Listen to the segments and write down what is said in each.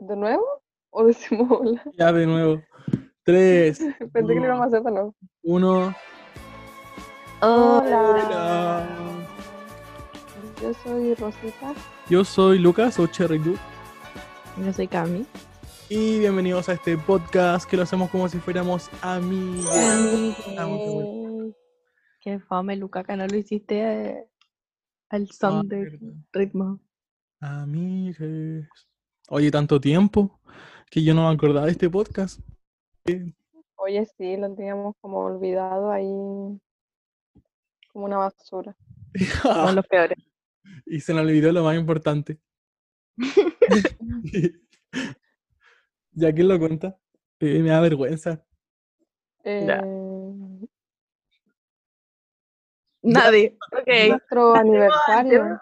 ¿De nuevo? ¿O decimos hola? Ya de nuevo. Tres, Pensé que lo íbamos a hacer de nuevo. uno. Hola. Hola. Yo soy Rosita. Yo soy Lucas o Cherry Duke, Yo soy Cami. y bienvenidos a este podcast que lo hacemos como si fuéramos amigos. Ah. Qué fome, Luca, que no lo hiciste eh, al Ah, son de verdad. ritmo. Amigues. Oye, tanto tiempo que yo no me acordaba de este podcast. Oye, sí, lo teníamos como olvidado ahí. Como una basura. Son los peores. y se nos olvidó lo más importante. ¿Ya quién lo cuenta? Eh, me da vergüenza. Eh, Nadie. Nuestro aniversario.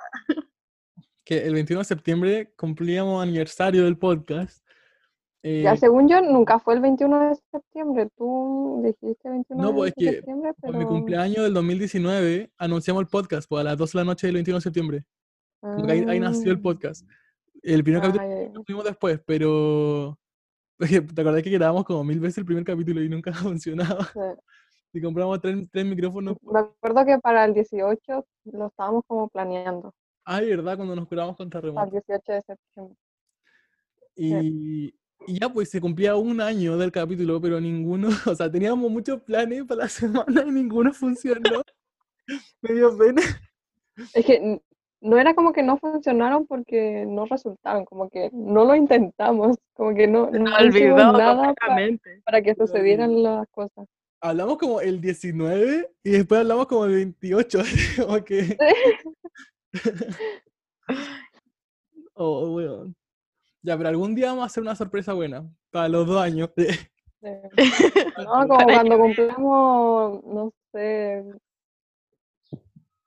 Que el 21 de septiembre cumplíamos aniversario del podcast. Eh, Ya, según yo, nunca fue el 21 de septiembre. Tú dijiste 21 No, pues, de es que septiembre, por pero... mi cumpleaños del 2019 anunciamos el podcast pues, a las 12 de la noche del 21 de septiembre. Ahí, ahí nació el Ah, podcast. El primer capítulo lo tuvimos después, pero. porque ¿Te acordás que grabamos como mil veces el primer capítulo y nunca funcionaba? sí. Y compramos tres, tres micrófonos. Me acuerdo que para el 18 lo estábamos como planeando. Ay, ¿verdad? Cuando nos curamos con Para terremoto. 18 de septiembre. Y, y ya pues se cumplía un año del capítulo, pero ninguno, o sea, teníamos muchos planes para la semana y ninguno funcionó. Me dio pena. Es que no era como que no funcionaron porque no resultaron, como que no lo intentamos, como que no, no olvidó nada pa- completamente. para que sucedieran las cosas. Hablamos como el 19 y después hablamos como el 28. como que... Oh, weón. Ya, pero algún día vamos a hacer una sorpresa buena para los dos años. No, como cuando cumplamos, no sé,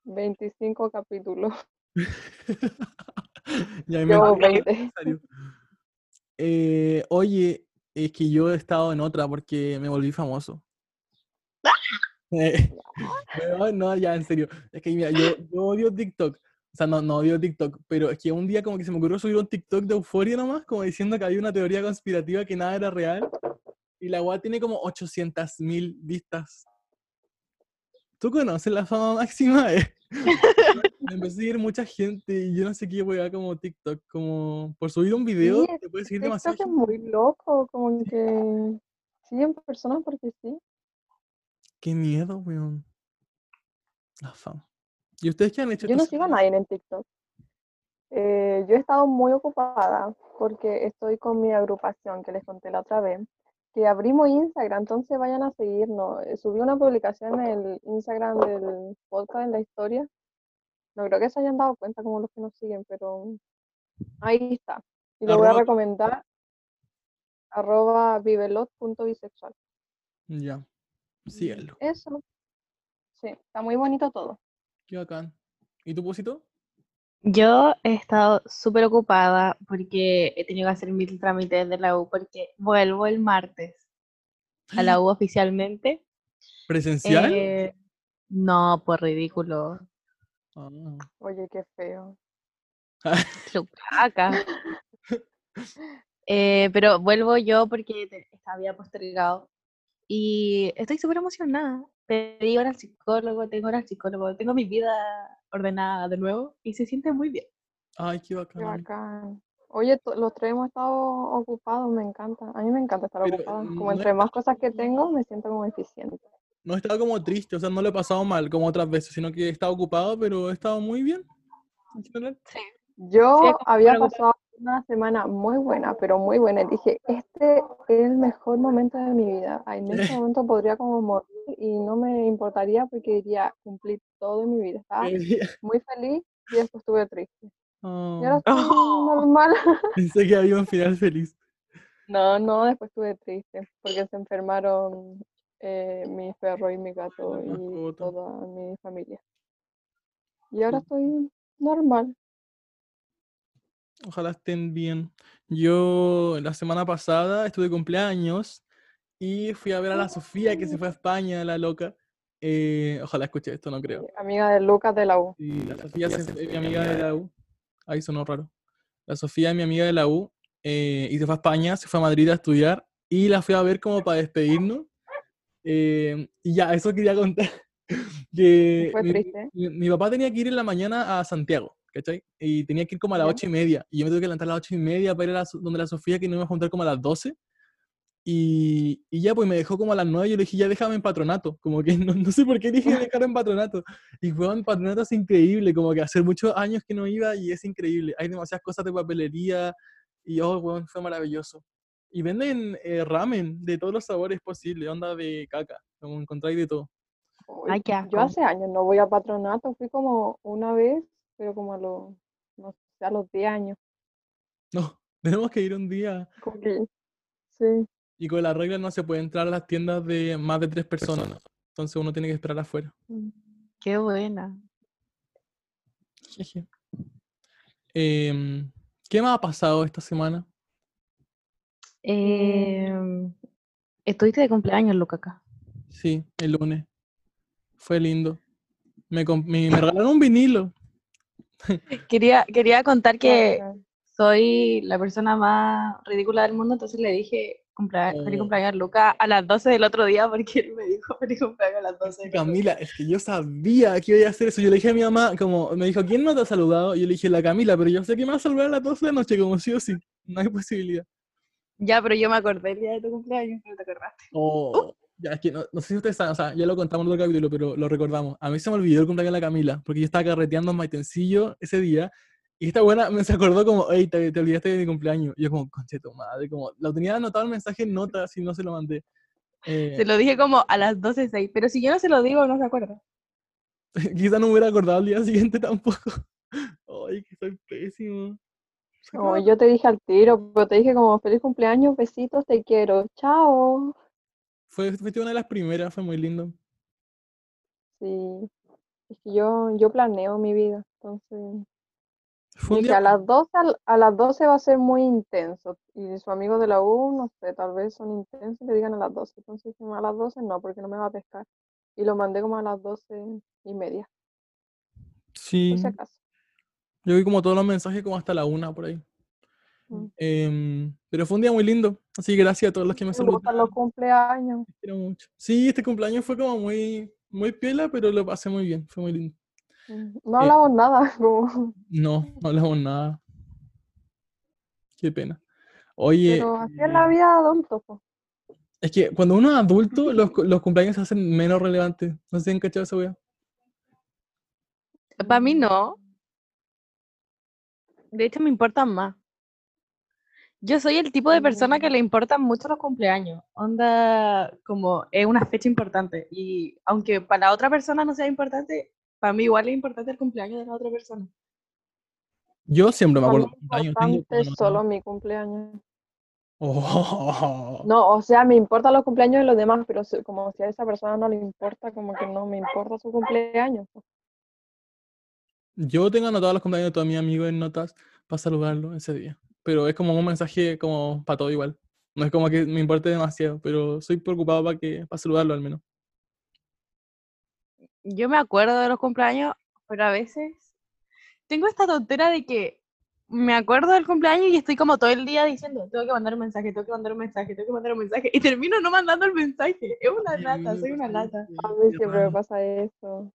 25 capítulos. Ya me Yo imagino 20. aniversario. Eh, oye, es que yo he estado en otra porque me volví famoso. Eh, no, ya, en serio. Es que mira, yo, yo odio TikTok. O sea, no, no odio TikTok, pero es que un día como que se me ocurrió subir un TikTok de euforia nomás, como diciendo que había una teoría conspirativa que nada era real. Y la weá tiene como 800 mil vistas. ¿Tú conoces la fama máxima? Eh? Me empezó a seguir mucha gente y yo no sé qué weá como TikTok. Como por subir un video Sí, te puede seguir demasiado es muy loco, como que siguen personas porque sí. Qué miedo, weón. La fama. ¿Y ustedes qué han hecho Yo no sigo a nadie en TikTok. Eh, yo he estado muy ocupada porque estoy con mi agrupación que les conté la otra vez, que abrimos Instagram, entonces vayan a seguirnos. Eh, Subí una publicación en el Instagram del podcast en la historia. No creo que se hayan dado cuenta como los que nos siguen, pero ahí está. Y lo voy a recomendar, arroba vivelot.bisexual. Ya. Síganlo. Eso. Sí, está muy bonito todo. Qué bacán. ¿Y tu pusito? Yo he estado súper ocupada porque he tenido que hacer mil trámites de la U porque vuelvo el martes a la U oficialmente. ¿Presencial? Eh, no, por ridículo. Ah. Oye, qué feo. Eh, pero vuelvo yo porque te- había postergado y estoy súper emocionada. Pedí hora al psicólogo, tengo hora al psicólogo, tengo mi vida ordenada de nuevo y se siente muy bien. Ay, qué Qué bacán. Oye, los tres hemos estado ocupados, me encanta. A mí me encanta estar Pero, ocupada. Como no entre es- más cosas que tengo, me siento como eficiente. No he estado como triste, o sea, no lo he pasado mal como otras veces, sino que he estado ocupado, pero he estado muy bien. En general. Yo había pasado una semana muy buena, pero muy buena. Y dije, este es el mejor momento de mi vida. Ay, En este momento podría como morir y no me importaría porque iría cumplir todo en mi vida. Estaba muy feliz y después estuve triste. Y ahora oh, estoy Oh. normal. pensé que había un final feliz. No, no, después estuve triste porque se enfermaron eh, mi perro y mi gato La y toda mi familia. Y ahora estoy normal. Ojalá estén bien. Yo la semana pasada estuve de cumpleaños y fui a ver a la Sofía que se fue a España, la loca. Eh, ojalá escuche esto, no creo. Amiga de Lucas de la U. Sí, la Sofía se- es mi amiga de la U. Ahí sonó raro. La Sofía es mi amiga de la U eh, y se fue a España, se fue a Madrid a estudiar y la fui a ver como para despedirnos. Eh, y ya, eso quería contar. que Fue mi, triste. mi- mi papá tenía que ir en la mañana a Santiago, ¿cachai? Y tenía que ir como a las ocho y media. Y yo me tuve que levantar a las ocho y media para ir a la, donde la Sofía, que nos iba a juntar como a las 12. Y, y ya, pues me dejó como a las 9. Yo le dije, ya déjame en patronato. Como que no, no sé por qué dije dejar en patronato. Y fue en patronato es increíble. Como que hace muchos años que no iba y es increíble. Hay demasiadas cosas de papelería. Y oh, weón, fue maravilloso. Y venden eh, ramen de todos los sabores posibles, onda de caca. Como encontráis de todo. Ay, qué Yo asco. hace años no voy a patronato, fui como una vez, pero como a los, no sé, a los 10 años. No, tenemos que ir un día. Sí. Y con la regla no se puede entrar a las tiendas de más de tres personas. Entonces uno tiene que esperar afuera. Qué buena. Jeje. Em, ¿Qué más ha pasado esta semana? Em, estuviste de cumpleaños, Luca, acá. Sí, el lunes. Fue lindo. Me, me, me regalaron un vinilo. Quería, quería contar que soy la persona más ridícula del mundo, entonces le dije cumplea- feliz Oh. cumpleaños a Luca a las 12 del otro día porque él me dijo feliz cumpleaños a las 12 del otro. Camila, es que yo sabía que iba a hacer eso. Yo le dije a mi mamá, como, me dijo, ¿quién no te ha saludado? Y yo le dije, la Camila, pero yo sé que me va a saludar a las 12 de la noche, como sí o sí. No hay posibilidad. Ya, pero yo me acordé el día de tu cumpleaños, no te acordaste. Oh, ya, es que no, no sé si ustedes saben, o sea, ya lo contamos en otro capítulo, pero lo recordamos. A mí se me olvidó el cumpleaños de la Camila, porque yo estaba carreteando en Maitencillo ese día, y esta buena me se acordó como, hey, te, te olvidaste de mi cumpleaños. Y yo como, conche tu madre, como, lo tenía anotado el mensaje en notas y no se lo mandé. Eh, Se lo dije como a las 12.06, pero si yo no se lo digo, no se acuerda. quizá no me hubiera acordado al día siguiente tampoco. Ay, que soy pésimo. No, como- yo te dije al tiro, pero te dije como feliz cumpleaños, besitos, te quiero, chao. Fue, fuiste una de las primeras, fue muy lindo. Sí, es que yo, yo planeo mi vida, entonces Fue un dije día a las 12, al- a las 12 va a ser muy intenso. Y su amigo de la U, no sé, tal vez son intensos y le digan a las 12. Entonces a las 12 no, porque no me va a pescar. Y lo mandé como a las 12 y media, Sí, por si acaso. yo vi como todos los mensajes como hasta la una por ahí. Mm. Em, pero fue un día muy lindo, así que gracias a todos los que me Me saludaron. los cumpleaños. te quiero mucho. Sí, este cumpleaños fue como muy, muy piola, pero lo pasé muy bien, fue muy lindo. Mm, No hablamos nada, como, No, no hablamos nada. Qué pena. Oye, pero así es la vida de adulto. po. es que cuando uno es adulto, los, los cumpleaños se hacen menos relevantes. No sé si han cachado esa wea. Para mí no. De hecho, me importan más. Yo soy el tipo de persona que Mm. le importan mucho los cumpleaños. Onda, como es una fecha importante. Y aunque para la otra persona no sea importante, para mí igual es importante el cumpleaños de la otra persona. Yo siempre me Para mí acuerdo tengo importante como solo mi cumpleaños. Oh. No, o sea, me importan los cumpleaños de los demás, pero si- como si a esa persona no le importa, como que no me importa su cumpleaños. Yo tengo anotados los cumpleaños de todos mis amigos en notas para saludarlo ese día. Pero es como un mensaje como para todo igual. No es como que me importe demasiado, pero soy preocupado para que para saludarlo al menos. Yo me acuerdo de los cumpleaños, pero a veces tengo esta tontera de que me acuerdo del cumpleaños y estoy como todo el día diciendo, tengo que mandar un mensaje, tengo que mandar un mensaje, tengo que mandar un mensaje, y termino no mandando el mensaje. Es una lata, me soy una lata. A mí siempre me pasa eso.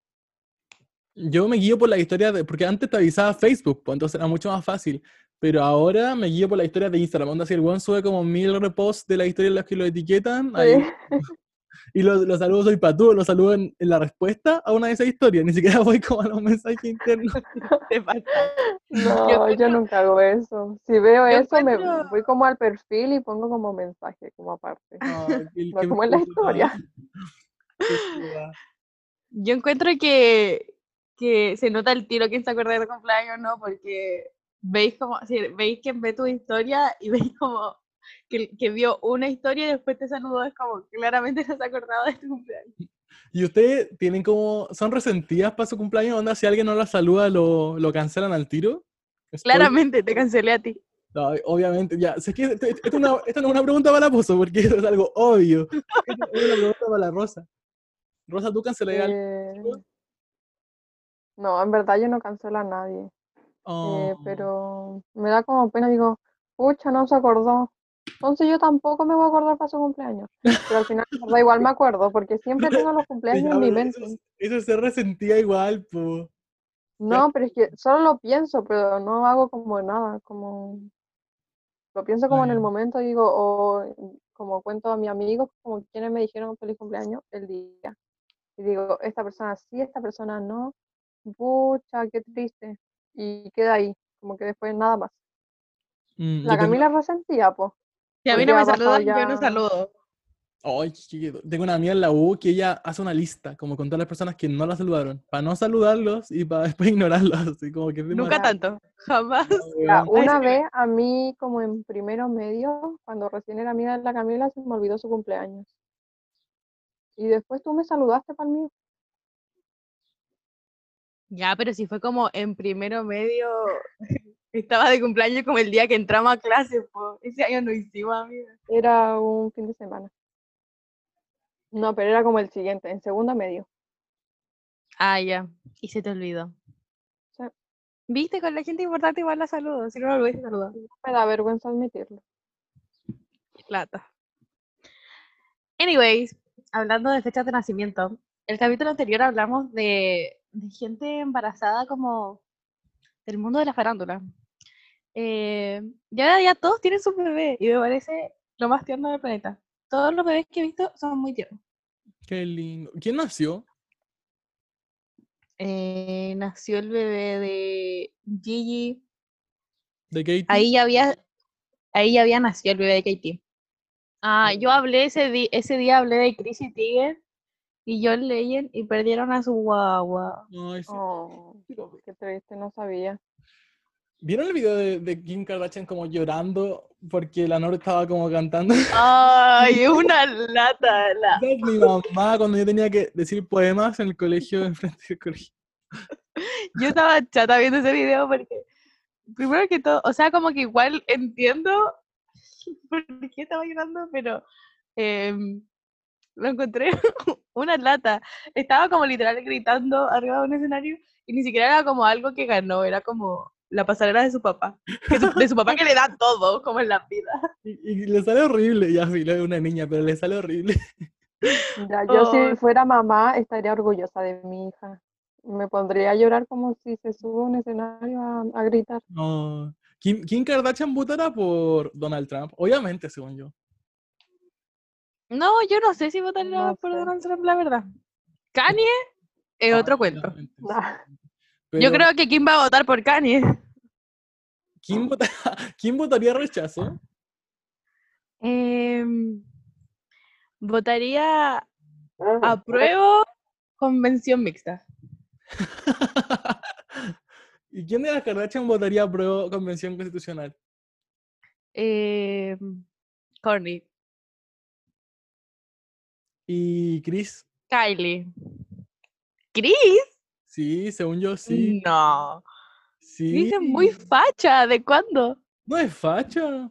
Yo me guío por la historia de, porque antes te avisaba Facebook, pues entonces era mucho más fácil. Pero ahora me guío por la historia de Instagram. Onda, si el one sube como mil reposts de la historia en las que lo etiquetan, ahí, y los, los saludos soy para tú, los saludo en, en la respuesta a una de esas historias. Ni siquiera voy como a los mensajes internos. No, yo encuentro- nunca hago eso. Si veo yo eso, me voy como al perfil y pongo como mensaje, como aparte. Qué- No qué como en la historia. Yo encuentro que, que se nota el tiro quién se acuerda de tu cumpleaños, ¿no? Porque veis como, si veis que ve tu historia y veis como que, que vio una historia y después te saludó, es como claramente no se ha acordado de tu cumpleaños. ¿Y ustedes tienen como, son resentidas para su cumpleaños? Onda, si alguien no la saluda, ¿lo, lo cancelan al tiro? Spoiler. Claramente te cancelé a ti. No, obviamente, ya. sé que esto, esto es una- esto no es una pregunta para la Pozo, porque esto es algo obvio. Esto es una pregunta para la Rosa. Rosa, ¿tú cancelarías algo? Eh, no, en verdad yo no cancelo a nadie. Eh, Oh, pero me da como pena, digo, pucha, no se acordó. Entonces yo tampoco me voy a acordar para su cumpleaños. Pero al final, verdad, igual me acuerdo, porque siempre tengo los cumpleaños en mi mente. Eso, eso se resentía igual, po. No, pero es que solo lo pienso, pero no hago como nada, como lo pienso como en el momento, digo, o como cuento a mis amigos, como quienes me dijeron feliz cumpleaños el día. Y digo, esta persona sí, esta persona no. Pucha, qué triste. Y queda ahí, como que después nada más. Mm, La yo tengo- Camila resentía, pues. Si a mí no me saludan, yo no ya- saludo. Ay, tengo una amiga en la U que ella hace una lista, como con todas las personas que no la saludaron, para no saludarlos y para después ignorarlos, así como que Nunca tanto. Jamás. Ya, una vez a mí, como en primero medio, cuando recién era amiga de la Camila, se me olvidó su cumpleaños. Y después tú me saludaste para el mío. Ya, pero si fue como en primero medio, estaba de cumpleaños como el día que entramos a clase, po. Ese año no hicimos, amiga. Era un fin de semana. No, pero era como el siguiente, en segunda medio. Ah, ya. Y se te olvidó. Sí. Viste, con la gente importante igual la saludo, si no lo hubiese saludado. Me da vergüenza admitirlo. Plata. Anyways, hablando de fechas de nacimiento, el capítulo anterior hablamos de, de gente embarazada como del mundo de la farándula. Eh, y ahora ya todos tienen su bebé y me parece lo más tierno del planeta. Todos los bebés que he visto son muy tiernos. Qué lindo. ¿Quién nació? Eh, nació el bebé de Gigi. ¿De Katie? Ahí ya había, ahí ya había nacido el bebé de Katie. Ah, yo hablé ese, di- ese día hablé de Chris y Tiger y John Legend y perdieron a su guagua. Ay, sí. Oh, qué triste, no sabía. ¿Vieron el video de, de Kim Kardashian como llorando porque la Nora estaba como cantando? Ay, es una lata. la- mi mamá cuando yo tenía que decir poemas en el colegio, enfrente del colegio. Yo estaba chata viendo ese video porque, primero que todo, o sea, como que igual entiendo por qué estaba llorando, pero em, lo encontré una lata. Estaba como literal gritando arriba de un escenario y ni siquiera era como algo que ganó, era como la pasarela de su papá. su- de su papá que le da todo, como en la vida. Y, y le sale horrible, ya sí, es una niña, pero le sale horrible. Ya, yo Ay. si fuera mamá estaría orgullosa de mi hija. Me pondría a llorar como si se sube a un escenario a, a gritar. No. Kim, Kim Kardashian votará por Donald Trump, obviamente, según yo. No, yo no sé si votaría No por sé. Donald Trump, la verdad. Kanye es Ah, otro cuento. Nah. Yo creo que Kim va a votar por Kanye. ¿quién, vota- quién votaría rechazo? Em, votaría apruebo convención mixta. ¿Y quién de las Kardashian votaría pro convención constitucional? Em, Courtney, ¿Y Chris? Kylie. ¿Chris? Sí, según yo sí. No. Sí. Chris es muy facha. ¿De cuándo? No es facha.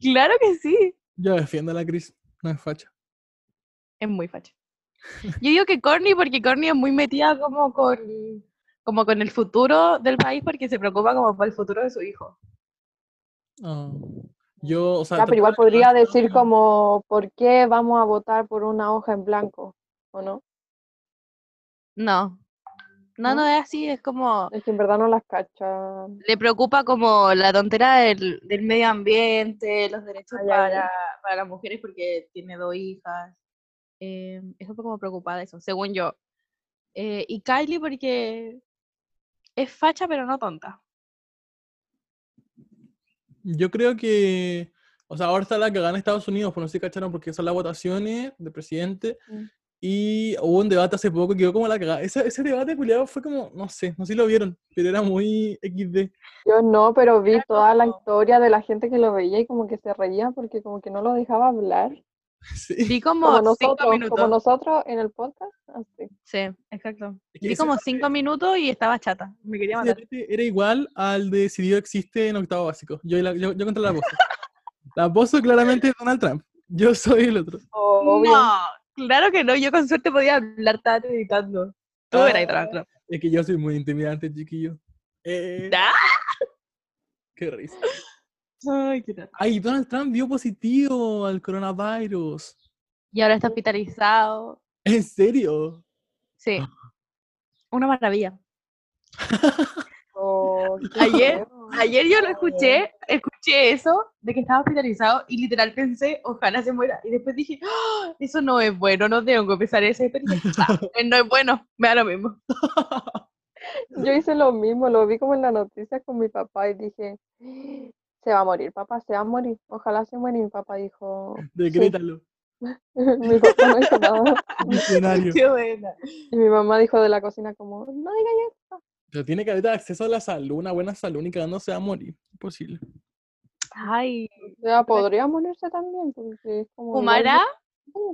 Claro que sí. Yo defiendo a la Chris. No es facha. Es muy facha. Yo digo que Courtney porque Courtney es muy metida como con, como con el futuro del país porque se preocupa como por el futuro de su hijo. Ah, Yo, o sea, Ya, pero igual podría decir como, ¿por qué vamos a votar por una hoja en blanco? ¿O no? No. No, no ¿No? es así, es como Es que en verdad no las cacha. le preocupa como la tontera del, del medio ambiente, los derechos Ah, ya, ya. para, para las mujeres porque tiene dos hijas. Eh, es un poco como preocupada de eso, según yo. Eh, y Kylie porque es facha pero no tonta. Yo creo que, o sea, ahora está la que gana Estados Unidos, pues no sé si cacharon porque son las votaciones de presidente. Mm. Y hubo un debate hace poco que quedó como la cagada. Ese, ese debate, culiado, fue como, no sé, no sé si lo vieron, pero era muy XD. Yo no, pero vi toda la historia de la gente que lo veía y como que se reía porque como que no lo dejaba hablar. Sí. Vi como, Como cinco nosotros, minutos. como nosotros en el podcast. Así. Sí, exacto. Es que Vi como cinco minutos y estaba chata. Me quería matar. era igual al de si Dios existe en octavo básico. Yo, la- yo, yo contra la voz. La voz claramente es Donald Trump. Yo soy el otro. Obvio. No, claro que no. Yo con suerte podía hablar, estaba editando. Tú Ah. eras Donald Trump. Es que yo soy muy intimidante, chiquillo. Eh, ¿Ah? qué risa. Ay, qué raro. Ay, Donald Trump dio positivo al coronavirus. Y ahora está hospitalizado. ¿En serio? Sí. Una maravilla. Oh, Ayer-. Ayer yo lo escuché, escuché eso de que estaba hospitalizado y literal pensé, ojalá se muera. Y después dije, "Ah, eso no es bueno, no tengo que empezar esa experiencia. Ah, eh, no es bueno, me da lo mismo. Yo hice lo mismo, lo vi como en la noticia con mi papá y dije, se va a morir, papá, se va a morir, ojalá se muera. Y mi papá dijo, Decrétalo. mi papá no hizo nada. Qué buena. Y mi mamá dijo de la cocina como, no diga ya. Pero tiene que haber acceso a la salud, una buena salud, ni cagando se va a morir. Imposible. Ay, O sea, podría morirse también, porque es como... igual ¿fumará?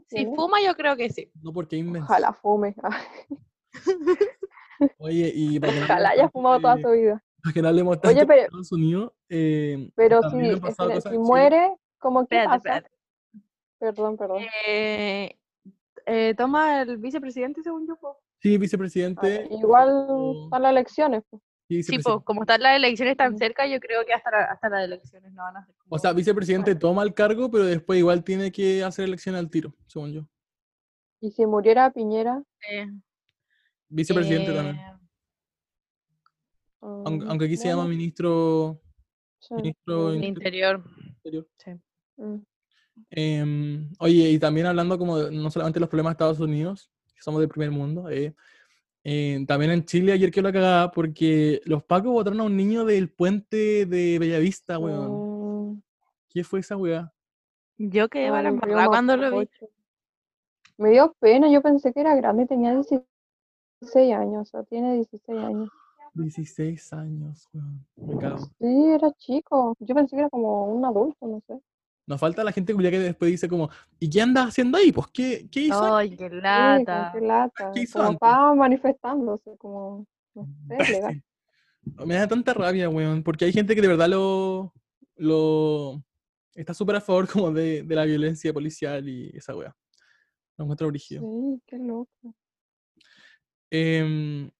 Si fuma, yo creo que sí. No porque inmenso. Ojalá fume. Oye, y no Ojalá haya fumado toda de- su vida. Para que no hablemos tanto Oye, pero- Estados Unidos, eh, Pero si, en muere, ¿cómo qué Espérate, pasa? espérate. Perdón, perdón. Eh, eh, toma el vicepresidente, según yo. po. Sí, Ah, vicepresidente. igual o- están las elecciones. sí, Sí, pues, como están las elecciones tan cerca, yo creo que hasta, la- hasta las elecciones no van a ser. O como- sea, vicepresidente toma el cargo, pero después igual tiene que hacer elección al tiro, según yo. Y si muriera Piñera, Eh, Vicepresidente eh, también. Aunque, aunque aquí se llama ministro sí, ministro interior. interior. Sí. mm. Em, oye, y también hablando como de- no solamente de los problemas de Estados Unidos, que somos del primer mundo, eh, eh, también en Chile ayer que la cagada porque los pacos botaron a un niño del puente de Bellavista, weón. Mm, ¿Qué fue esa weá? Yo quedé para me dio embarrar cuando lo vi. Me dio pena, yo pensé que era grande, tenía 16 años, o sea, tiene 16 años. 16 años, weón. Me cago. Sí, era chico. Yo pensé que era como un adulto, no sé. Nos falta la gente que después dice como, ¿y qué anda haciendo ahí? Pues, ¿qué, qué hizo? ahí?". Ay, qué Sí, lata. ¿Qué hizo Como estaba manifestándose, como, no sé, legal. Me da tanta rabia, weón, porque hay gente que de verdad lo, lo está súper a favor como de, de la violencia policial y esa weá. Lo encuentro brígido. Sí, qué loco. Em,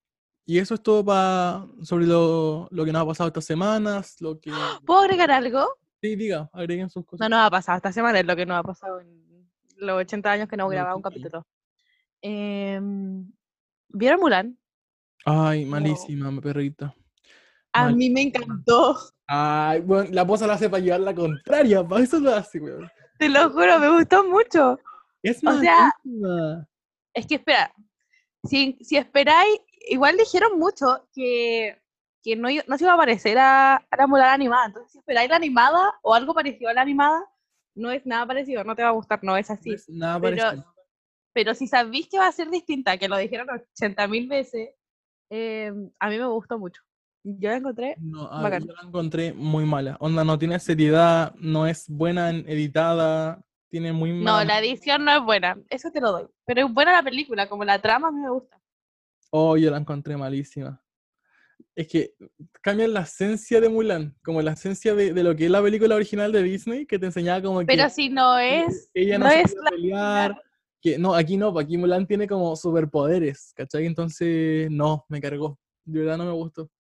y eso es todo pa- sobre lo, lo que nos ha pasado estas semanas, lo que... ¿Puedo agregar algo? Sí, diga, agreguen sus No cosas. nos ha pasado esta semana, es lo que nos ha pasado en los 80 años que no grababa un 80 años. capítulo. Em, ¿Vieron Mulan? Ay, malísima, mi perrita. A mí me encantó. Ay, bueno, la posa la hace para llevar la contraria, para eso lo hace, weón. Te lo juro, me gustó mucho. Es O sea, malísima. Es que espera, si, si esperáis, igual dijeron mucho que, que no, no se iba a parecer a, a la Mulan animada. Entonces, si esperáis la animada o algo parecido a la animada, no es nada parecido, no te va a gustar, no es así. No es nada pero- parecido. Pero si sabéis que va a ser distinta, que lo dijeron 80 mil veces, eh, a mí me gustó mucho. Yo la encontré, No, a- yo la encontré muy mala. Onda, no tiene seriedad, no es buena en editada, tiene muy no, la edición no es buena, eso te lo doy. Pero es buena la película, como la trama a mí me gusta. Oh, yo la encontré malísima. Es que cambian la esencia de Mulan, como la esencia de, de lo que es la película original de Disney, que te enseñaba como que Pero si no es, ella no, no es la pelear. Que, no, aquí no, aquí Mulan tiene como superpoderes, ¿cachai? Entonces, no, me cargó. De verdad no me gustó.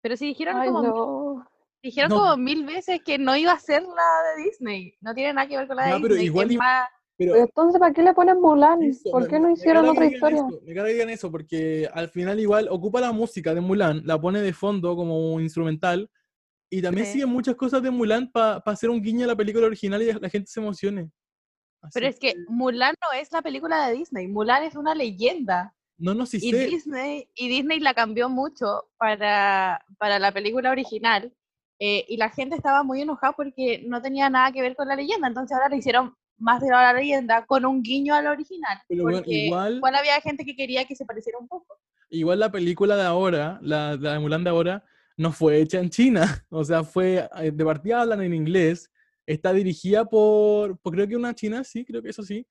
pero si dijeron Ay, como no. Dijeron No. como mil veces que no iba a ser la de Disney. No tiene nada que ver con la de pero Disney. igual es iba- más- Pero Pero entonces, ¿para qué le ponen Mulan? Eso, ¿Por me- qué no hicieron otra historia? eso, me carga que digan eso, porque al final igual ocupa la música de Mulan, la pone de fondo como instrumental, y también Sí. sigue muchas cosas de Mulan para hacer un guiño a la película original y la gente se emocione. Pero Así es que Mulan no es la película de Disney. Mulan es una leyenda. No, no, sí Y sé. Disney, y Disney la cambió mucho para, para la película original. eh, y la gente estaba muy enojada porque no tenía nada que ver con la leyenda. Entonces ahora le hicieron más de la leyenda con un guiño a la original. Pero bueno, porque igual- igual había gente que quería que se pareciera un poco. Igual la película de ahora, la, la de Mulan de ahora, no fue hecha en China. O sea, fue, eh, de partida hablan en inglés, está dirigida por, por creo que una china, sí, creo que eso sí.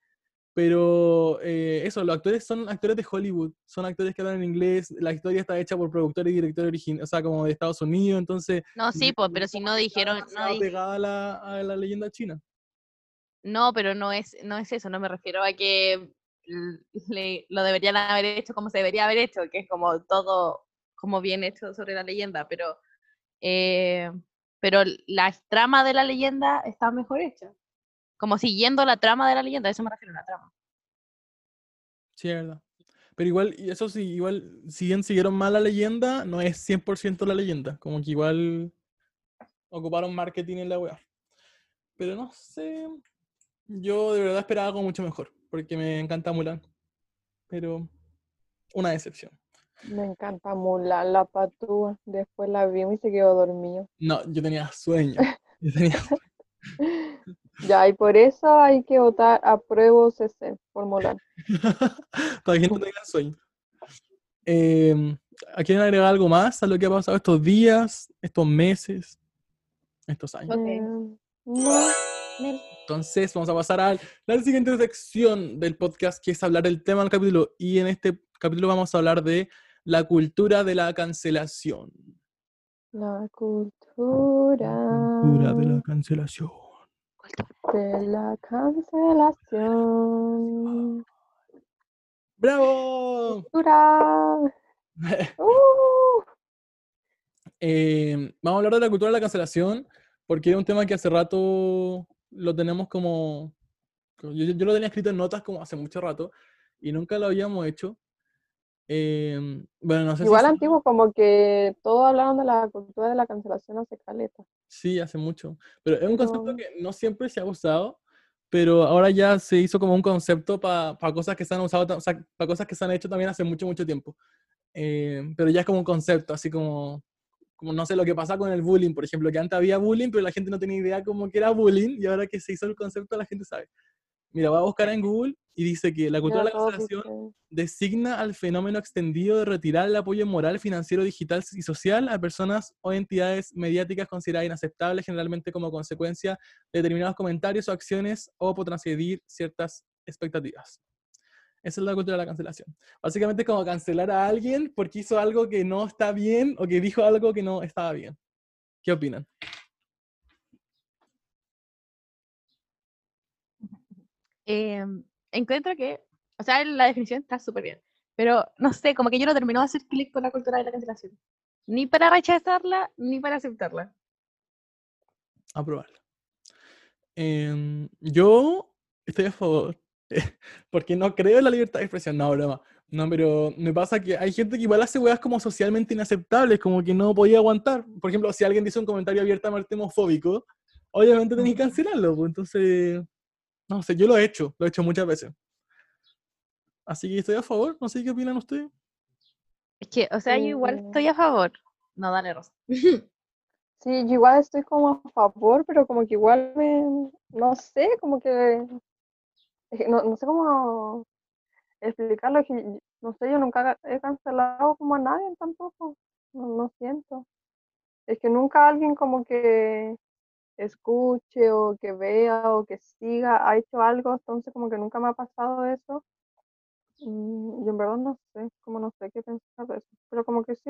Pero eh, eso, los actores son actores de Hollywood, son actores que hablan en inglés, la historia está hecha por productor y director original, o sea, como de Estados Unidos, entonces... No, sí, pues, pero si no dijeron, no, pegada a la, a la leyenda china. No, pero no es, no es eso, no me refiero a que le- lo deberían haber hecho como se debería haber hecho, que es como todo como bien hecho sobre la leyenda, pero eh, pero la trama de la leyenda está mejor hecha. Como siguiendo la trama de la leyenda, eso me refiero a la trama. Sí, es verdad. Pero igual, eso sí, igual, si bien siguieron mal la leyenda, no es 100% la leyenda. Como que igual ocuparon marketing en la web. Pero no sé. Yo de verdad esperaba algo mucho mejor. Porque me encanta Mulan. Pero una decepción. Me encanta Mulan, la patúa. Después la vimos y se quedó dormido. No, yo tenía sueño. Yo tenía Ya, y por eso hay que votar apruebo CC por Mulan. Para que no tengan sueño. Eh, ¿Quieren agregar algo más a lo que ha pasado estos días, estos meses, estos años? Ok. Eh, no, Entonces vamos a pasar a la siguiente sección del podcast, que es hablar del tema del capítulo. Y en este capítulo vamos a hablar de la cultura de la cancelación. la cultura Cultura de la cancelación. de la cancelación. ¡Bravo! Cultura. Uh, Eh, vamos a hablar de la cultura de la cancelación, porque es un tema que hace rato lo tenemos como... Yo, yo lo tenía escrito en notas como hace mucho rato, y nunca lo habíamos hecho. Eh, bueno, no sé si Igual se- antiguo, como que todos hablaron de la cultura de la cancelación hace caleta. Sí, hace mucho. Pero es un concepto Pero- que no siempre se ha usado, pero ahora ya se hizo como un concepto para cosas que se han usado, o sea, para cosas que se han hecho también hace mucho, mucho tiempo. Eh, pero ya es como un concepto, así como, como, no sé, lo que pasa con el bullying, por ejemplo, que antes había bullying, pero la gente no tenía idea como que era bullying, y ahora que se hizo el concepto la gente sabe. Mira, voy a buscar en Google y dice que la cultura de la cancelación designa al fenómeno extendido de retirar el apoyo moral, financiero, digital y social a personas o entidades mediáticas consideradas inaceptables, generalmente como consecuencia de determinados comentarios o acciones o por transgredir ciertas expectativas. Esa es la cultura de la cancelación. Básicamente es como cancelar a alguien porque hizo algo que no está bien o que dijo algo que no estaba bien. ¿Qué opinan? Eh, encuentro que, o sea, la definición está súper bien, pero no sé, como que yo no termino de hacer clic con la cultura de la cancelación. Ni para rechazarla, ni para aceptarla. aprobarla. Em, yo estoy a favor, porque no creo en la libertad de expresión, no, broma. No, pero me pasa que hay gente que igual hace weas como socialmente inaceptables, como que no podía aguantar. Por ejemplo, si alguien dice un comentario abiertamente homofóbico, obviamente tenés que cancelarlo, pues, entonces, no sé, yo lo he hecho, lo he hecho muchas veces. Así que estoy a favor, no sé qué opinan ustedes. Es que, o sea, yo igual Mm. estoy a favor. No, dale, Rosa. Sí, yo igual estoy como a favor, pero como que igual me, no sé, como que, es que no, no sé cómo explicarlo, es que no sé, yo nunca he cancelado como a nadie tampoco, no, no siento. Es que nunca alguien como que escuche o que vea o que siga ha hecho algo, entonces como que nunca me ha pasado eso. Mm, Y en verdad no sé, como no sé qué pensar de eso, pero como que sí,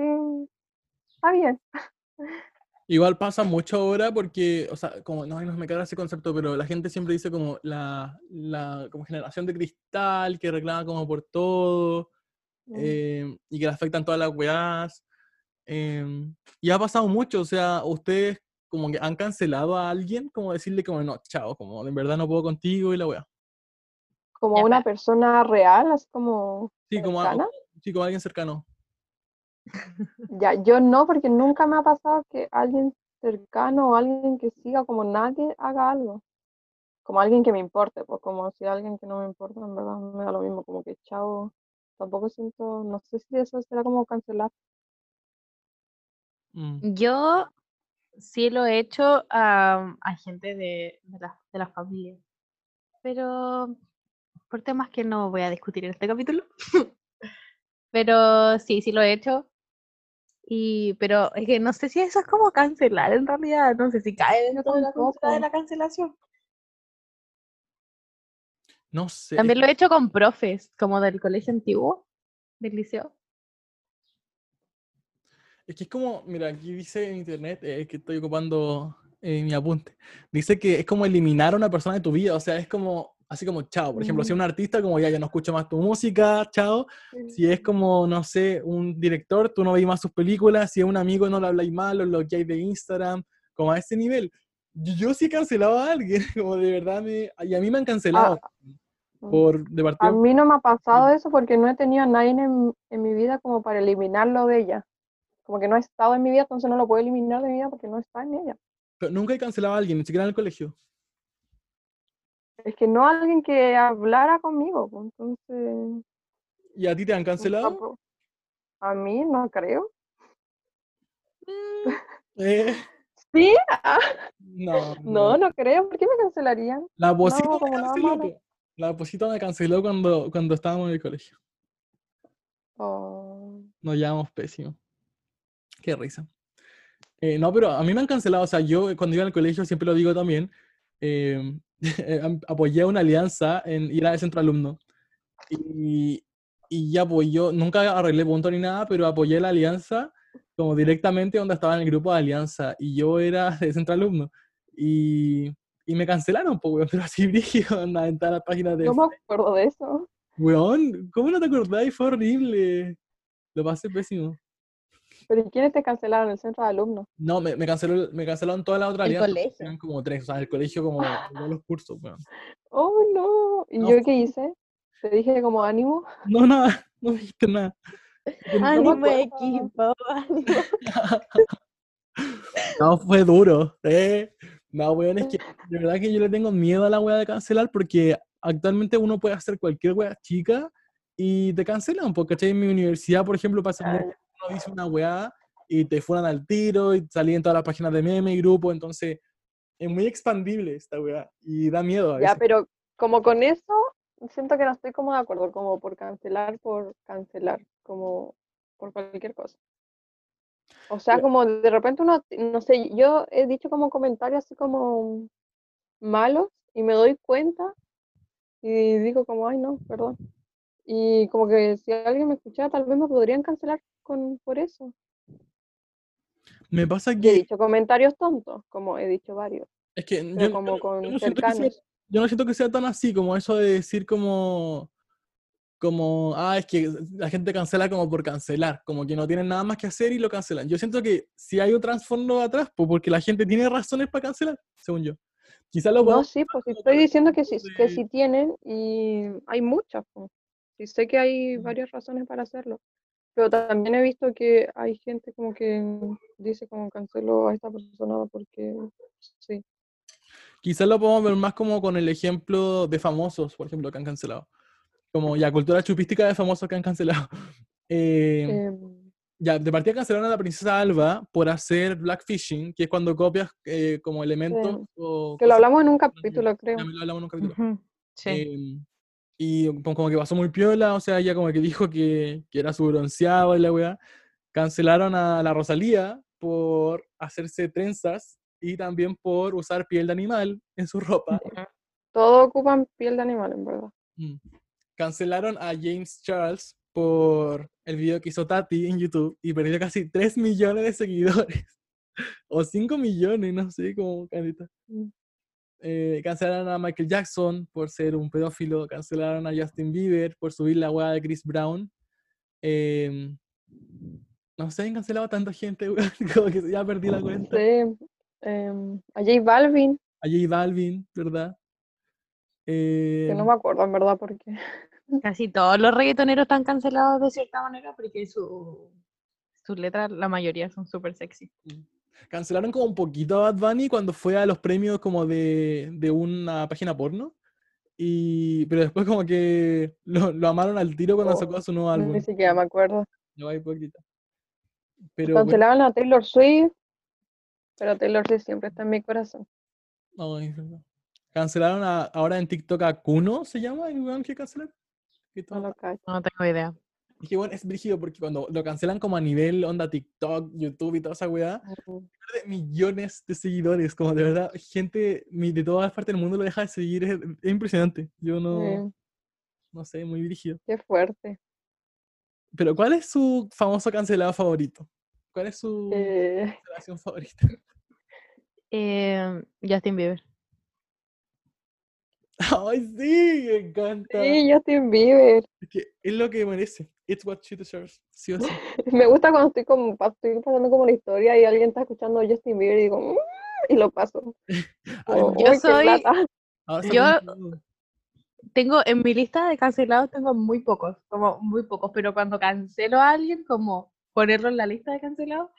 está bien. Igual pasa mucho ahora porque, o sea, como no, no me queda ese concepto, pero la gente siempre dice como la, la como generación de cristal que reclama como por todo Mm. eh, y que le afectan todas las weás. em, y ha pasado mucho, o sea, ustedes como que han cancelado a alguien, como decirle como no, chao, como en verdad no puedo contigo y la weá. como una persona real, así como Sí, como, a- cercana. sí, como alguien cercano. Ya, yo no, porque nunca me ha pasado que alguien cercano o alguien que siga como nadie haga algo. Como alguien que me importe, pues como si alguien que no me importa, en verdad me da lo mismo, como que chao, tampoco siento, no sé si eso será como cancelar. Mm. Yo sí lo he hecho a, a gente de, de la, de la familia, pero por temas que no voy a discutir en este capítulo. pero sí, sí lo he hecho. Y, pero es que no sé si eso es como cancelar en realidad, no sé si cae dentro de la cultura de la cancelación. No sé. También lo he hecho con profes, como del colegio antiguo, del liceo. Es que es como, mira, aquí dice en internet, eh, que estoy ocupando eh, mi apunte, dice que es como eliminar a una persona de tu vida, o sea, es como, así como chao, por ejemplo, si es un artista, como ya, ya no escucho más tu música, chao, si es como, no sé, un director, tú no veis más sus películas, si es un amigo, no le habláis mal, lo bloqueáis de Instagram, como a ese nivel. Yo, sí he cancelado a alguien, como de verdad me... Y a mí me han cancelado Mm. por de A mí no me ha pasado eso porque no he tenido a nadie en, en mi vida como para eliminarlo de ella. Como que no ha estado en mi vida, entonces no lo puedo eliminar de mi vida porque no está en ella. Pero nunca he cancelado a alguien, ni siquiera en el colegio. Es que no alguien que hablara conmigo, pues, entonces... ¿Y a ti te han cancelado? A mí no creo. Eh, ¿Sí? no, No, no creo. ¿Por qué me cancelarían? La Posito No, me canceló. La Posito me canceló cuando, cuando estábamos en el colegio. Oh, Nos llevamos pésimo. Qué risa. Eh, no, pero a mí me han cancelado. O sea, yo cuando iba al colegio, siempre lo digo también, eh, apoyé una alianza en ir al centro alumno. Y, y ya, pues yo nunca arreglé punto ni nada, pero apoyé la alianza como directamente donde estaba en el grupo de alianza. Y yo era de centro alumno. Y, y me cancelaron, pues, weón, pero así brígido, en la, las páginas de no me acuerdo de eso. Weón, ¿cómo no te acordás? Fue horrible. Lo pasé pésimo. ¿Pero ¿y quiénes te cancelaron? El centro de alumnos. No, me, me, canceló, me cancelaron todas las otras El colegio. Eran como tres, o sea, el colegio como todos los cursos, weón. Oh, no. ¿Y No yo qué hice? Te dije como ánimo. No, nada, no me dijiste nada. No- Ánimo acuerdo. equipo, ánimo. No, fue duro. eh. No, weón, es que de verdad que yo le tengo miedo a la wea de cancelar porque actualmente uno puede hacer cualquier wea chica y te cancelan, porque ¿cachai? en mi universidad, por ejemplo, pasa uno dice una weá y te fueran al tiro y salí en todas las páginas de meme y grupo, entonces es muy expandible esta weá y da miedo a Ya, pero como con eso, siento que no estoy como de acuerdo, como por cancelar, por cancelar, como por cualquier cosa. O sea, como de repente uno, no sé, yo he dicho como comentarios así como malos y me doy cuenta y digo como, ay no, perdón. Y como que si alguien me escuchara, tal vez me podrían cancelar con, por eso. Me pasa Y he que dicho comentarios tontos, como he dicho varios, es que pero yo, como yo- con yo no siento que sea, cercanos. yo no siento que sea tan así como eso de decir como como, ah, es que la gente cancela como por cancelar, como que no tienen nada más que hacer y lo cancelan. Yo siento que si hay un trasfondo atrás, pues porque la gente tiene razones para cancelar, según yo. Quizás lo No, sí, pues estoy diciendo que que sí tienen y hay muchas. pues. Sí sé que hay varias razones para hacerlo, pero también he visto que hay gente como que dice como cancelo a esta persona porque sí. Quizás lo podemos ver más como con el ejemplo de famosos, por ejemplo, que han cancelado. Como ya cultura chupística de famosos que han cancelado. Eh, Em, ya, de partida cancelaron a la princesa Alba por hacer blackfishing, que es cuando copias eh, como elementos o que lo hablamos en un capítulo, creo. lo hablamos en un capítulo. Ujú, Sí. Y como que pasó muy piola, o sea, ella como que dijo que, que era su bronceado y la weá. Cancelaron a la Rosalía por hacerse trenzas y también por usar piel de animal en su ropa. Todos ocupan piel de animal, en verdad. Mm. Cancelaron a James Charles por el video que hizo Tati en YouTube y perdió casi 3 millones de seguidores. o 5 millones, no sé, como carita. Mm. Eh, cancelaron a Michael Jackson por ser un pedófilo. Cancelaron a Justin Bieber por subir la weá de Chris Brown. Em, no sé, han cancelado a tanta gente, weón, como que ya perdí la cuenta. Sí, em, a J Balvin, A J Balvin, ¿verdad? que no Em, me acuerdo en verdad porque Casi todos los reggaetoneros están cancelados de cierta manera porque su, sus letras, la mayoría son súper sexy. Cancelaron como un poquito a Bad Bunny cuando fue a los premios como de, de una página porno. Y, pero después como que lo, lo amaron al tiro cuando Oh, sacó su nuevo álbum. ni siquiera me acuerdo. No. Pero bueno, Cancelaban a Taylor Swift, pero Taylor Swift siempre está en mi corazón. no. Cancelaron a- ahora en TikTok a Kuno, ¿se llama el weón que cancelaron? No todo- lo cacho. No tengo idea. Que bueno, es brígido porque cuando lo cancelan como a nivel onda TikTok, YouTube y toda esa weá, pierde millones de seguidores, como de verdad, gente de todas partes del mundo lo deja de seguir, es, es impresionante. Yo no, no sé, muy brígido. qué fuerte. Pero ¿cuál es su famoso cancelado favorito? ¿Cuál es su Eh, cancelación favorita? Eh, Justin Bieber. ¡Ay, sí! Me encanta. sí, Justin Bieber. Es que es lo que merece. It's what she deserves. Sí o sí. Me gusta cuando estoy como estoy pasando como la historia y alguien está escuchando Justin Bieber y digo, "Mm", y lo paso. Como, Yo "Uy, qué soy- lata". ahora se yo- tengo en mi lista de cancelados tengo muy pocos, como muy pocos, pero cuando cancelo a alguien, como ponerlo en la lista de cancelados,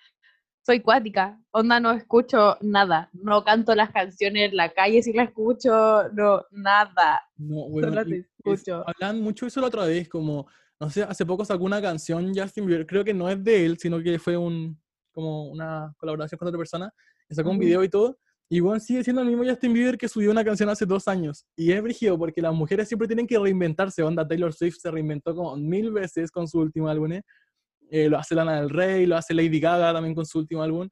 soy cuática, onda no escucho nada, no canto las canciones en la calle si las escucho, no, nada, No, bueno, solo te es- escucho. hablan mucho eso la otra vez, como, no sé, hace poco sacó una canción Justin Bieber, creo que no es de él, sino que fue un, como una colaboración con otra persona, y sacó un video y todo, y bueno, sigue siendo el mismo Justin Bieber que subió una canción hace dos años, y es brígido porque las mujeres siempre tienen que reinventarse, onda Taylor Swift se reinventó como mil veces con su último álbum, ¿eh? Eh, lo hace Lana del Rey, lo hace Lady Gaga también con su último álbum,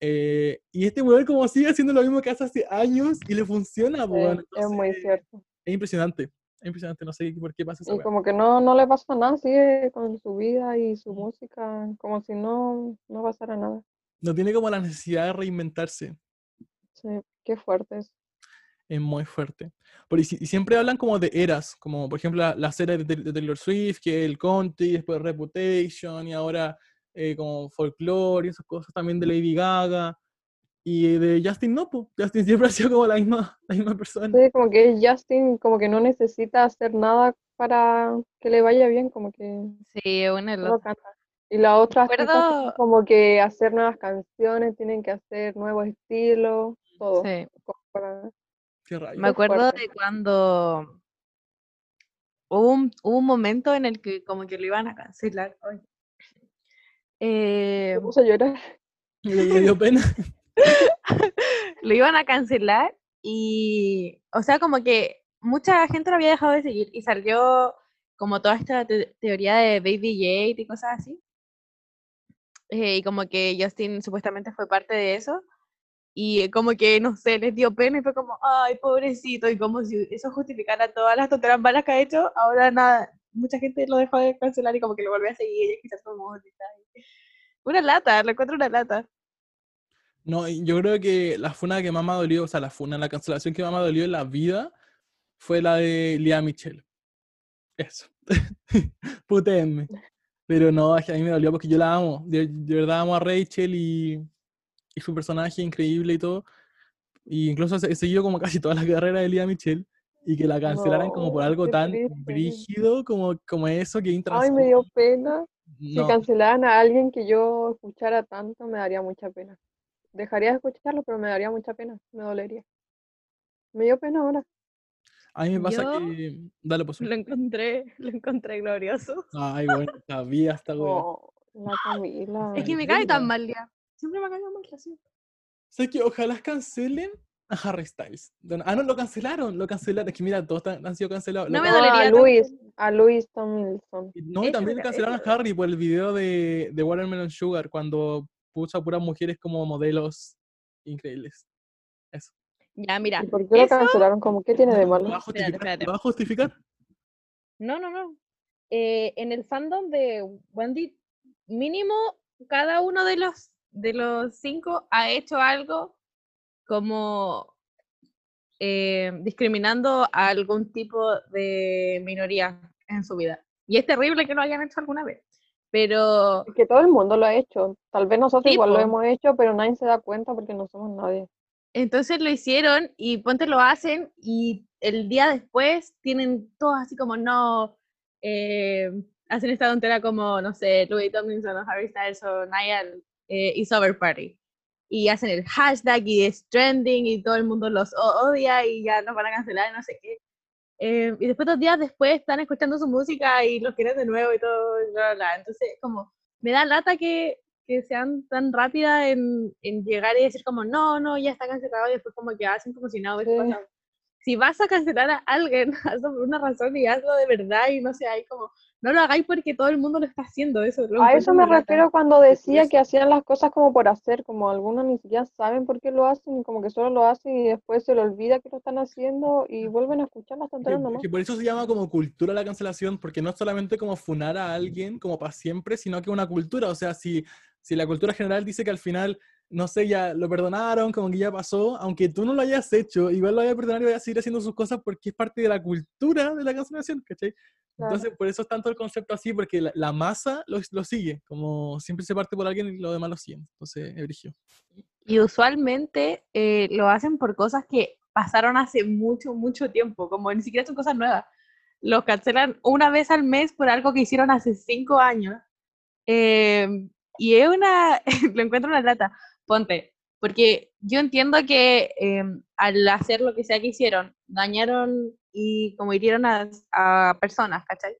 eh, y este weón como sigue haciendo lo mismo que hace hace años y le funciona, Sí, weón, es muy cierto. es impresionante, es impresionante, no sé por qué pasa Y weá. como que no, no le pasa nada, sigue con su vida y su música, como si no, no pasara nada. No tiene como la necesidad de reinventarse, Sí, qué fuerte es. Es muy fuerte. Por, y, y siempre hablan como de eras, como por ejemplo la, las eras de, de Taylor Swift, que el country, después Reputation, y ahora eh, como folklore y esas cosas también de Lady Gaga. Y de Justin no, po. Justin siempre ha sido como la misma, la misma persona. Sí, como que Justin como que no necesita hacer nada para que le vaya bien, como que Sí, una las- canta. Y las otras artistas tienen Recuerdo- como que hacer nuevas canciones, tienen que hacer nuevos estilos, todo. sí. como para- Qué. Me acuerdo fuerte. de cuando hubo un, hubo un momento en el que como que lo iban a cancelar. Ay. Eh, puse a llorar. Me, me dio pena. lo iban a cancelar y, o sea, como que mucha gente lo había dejado de seguir y salió como toda esta te- teoría de Baby Jade y cosas así. Eh, y como que Justin supuestamente fue parte de eso. Y como que, no sé, les dio pena y fue como, ay, pobrecito, y como si eso justificara todas las tonteras malas que ha hecho, ahora nada, mucha gente lo dejó de cancelar y como que lo volvió a seguir y quizás como. Una lata, lo encuentro una lata. No, yo creo que la funa que más me dolió, o sea, la funa, la cancelación que más me dolió en la vida fue la de Lea Michelle. Eso. Putéenme. Pero no, a mí me dolió porque yo la amo. De verdad amo a Rachel y, y su personaje increíble y todo. Y incluso he seguido como casi toda la carrera de Lea Michelle. Y que la cancelaran como por algo tan triste. brígido como, como eso, que Ay, me dio pena. Si No, cancelaran a alguien que yo escuchara tanto, me daría mucha pena. Dejaría de escucharlo, pero me daría mucha pena, me dolería. Me dio pena ahora. a mí me pasa Yo que... Dale, pues. Lo encontré, lo encontré glorioso. Ay, bueno, sabía esta wea. Oh, la Camila. Es que me cae tan mal ya. Siempre me ha caído mal, lo siento. sé que ojalá cancelen a Harry Styles. Ah, no, lo cancelaron, lo cancelaron. Es que mira, todos han sido cancelados. No Lo me dolería a. Luis, a Luis Tomlinson. No, y también cancelaron a Harry por el video de, de Watermelon Sugar cuando puso a puras mujeres como modelos increíbles. Eso. Ya, mira. ¿Y por qué lo cancelaron? ¿Cómo qué tiene de ¿Lo malo? va a Espérate, justificar? espérate. ¿Lo va a justificar? No, no, no. Eh, en el fandom de Wendy, mínimo cada uno de los de los cinco ha hecho algo como eh, discriminando a algún tipo de minoría en su vida. Y es terrible que lo hayan hecho alguna vez. Pero Es que todo el mundo lo ha hecho. Tal vez nosotros Sí, igual lo hemos hecho, pero nadie se da cuenta porque no somos nadie. Entonces lo hicieron y ponte lo hacen y el día después tienen todos así como no, eh, hacen esta tontera como, no sé, Louis Tomlinson o Harry Styles o Niall eh, y Sober Party. Y hacen el hashtag y es trending y todo el mundo los odia y ya nos van a cancelar y no sé qué. Eh, y después dos días después están escuchando su música y los quieren de nuevo y todo, y bla, bla, bla. Entonces, como, me da lata que, que sean tan rápidas en, en llegar y decir como, no, no, ya está cancelado y después como que hacen como si nada hubiese Sí. pasado. Si vas a cancelar a alguien, hazlo por una razón y hazlo de verdad y no sé, ahí como, no lo hagáis porque todo el mundo lo está haciendo, eso. lo A eso me refiero cuando decía que hacían las cosas como por hacer, como algunos ni siquiera saben por qué lo hacen y como que solo lo hacen y después se le olvida que lo están haciendo y vuelven a escuchar las Que, tonterías nomás. que por eso se llama como cultura la cancelación, porque no es solamente como funar a alguien como para siempre, sino que una cultura. O sea, si, si la cultura general dice que al final, no sé, ya lo perdonaron, como que ya pasó, aunque tú no lo hayas hecho, igual lo vayas a perdonar y vayas a seguir haciendo sus cosas porque es parte de la cultura de la cancelación, ¿cachai? Claro. Entonces, por eso es tanto el concepto así, porque la, la masa lo, lo sigue, como siempre se parte por alguien y los demás lo siguen. Entonces, es brígido. Y usualmente eh, lo hacen por cosas que pasaron hace mucho, mucho tiempo, como ni siquiera son cosas nuevas. Los cancelan una vez al mes por algo que hicieron hace cinco años. Em, y es una, lo encuentro una lata. Ponte, porque yo entiendo que em, al hacer lo que sea que hicieron, dañaron y como hirieron a, a personas, ¿cachai?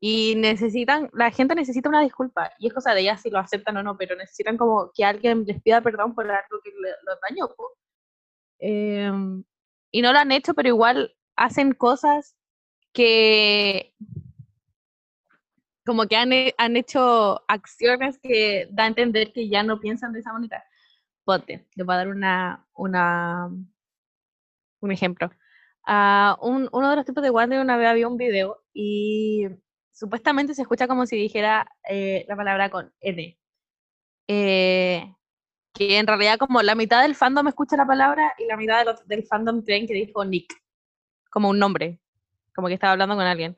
Y necesitan, la gente necesita una disculpa, y es cosa de ellas si lo aceptan o no, pero necesitan como que alguien les pida perdón por algo que los dañó. Em, y no lo han hecho, pero igual hacen cosas que como que han, han hecho acciones que da a entender que ya no piensan de esa manera. Ponte, le voy a dar una, una, un ejemplo. Uh, un, uno de los tipos de guardia una vez había un video y supuestamente se escucha como si dijera eh, la palabra con N. Eh, que en realidad como la mitad del fandom escucha la palabra y la mitad del fandom creen que dijo Nick, como un nombre, como que estaba hablando con alguien.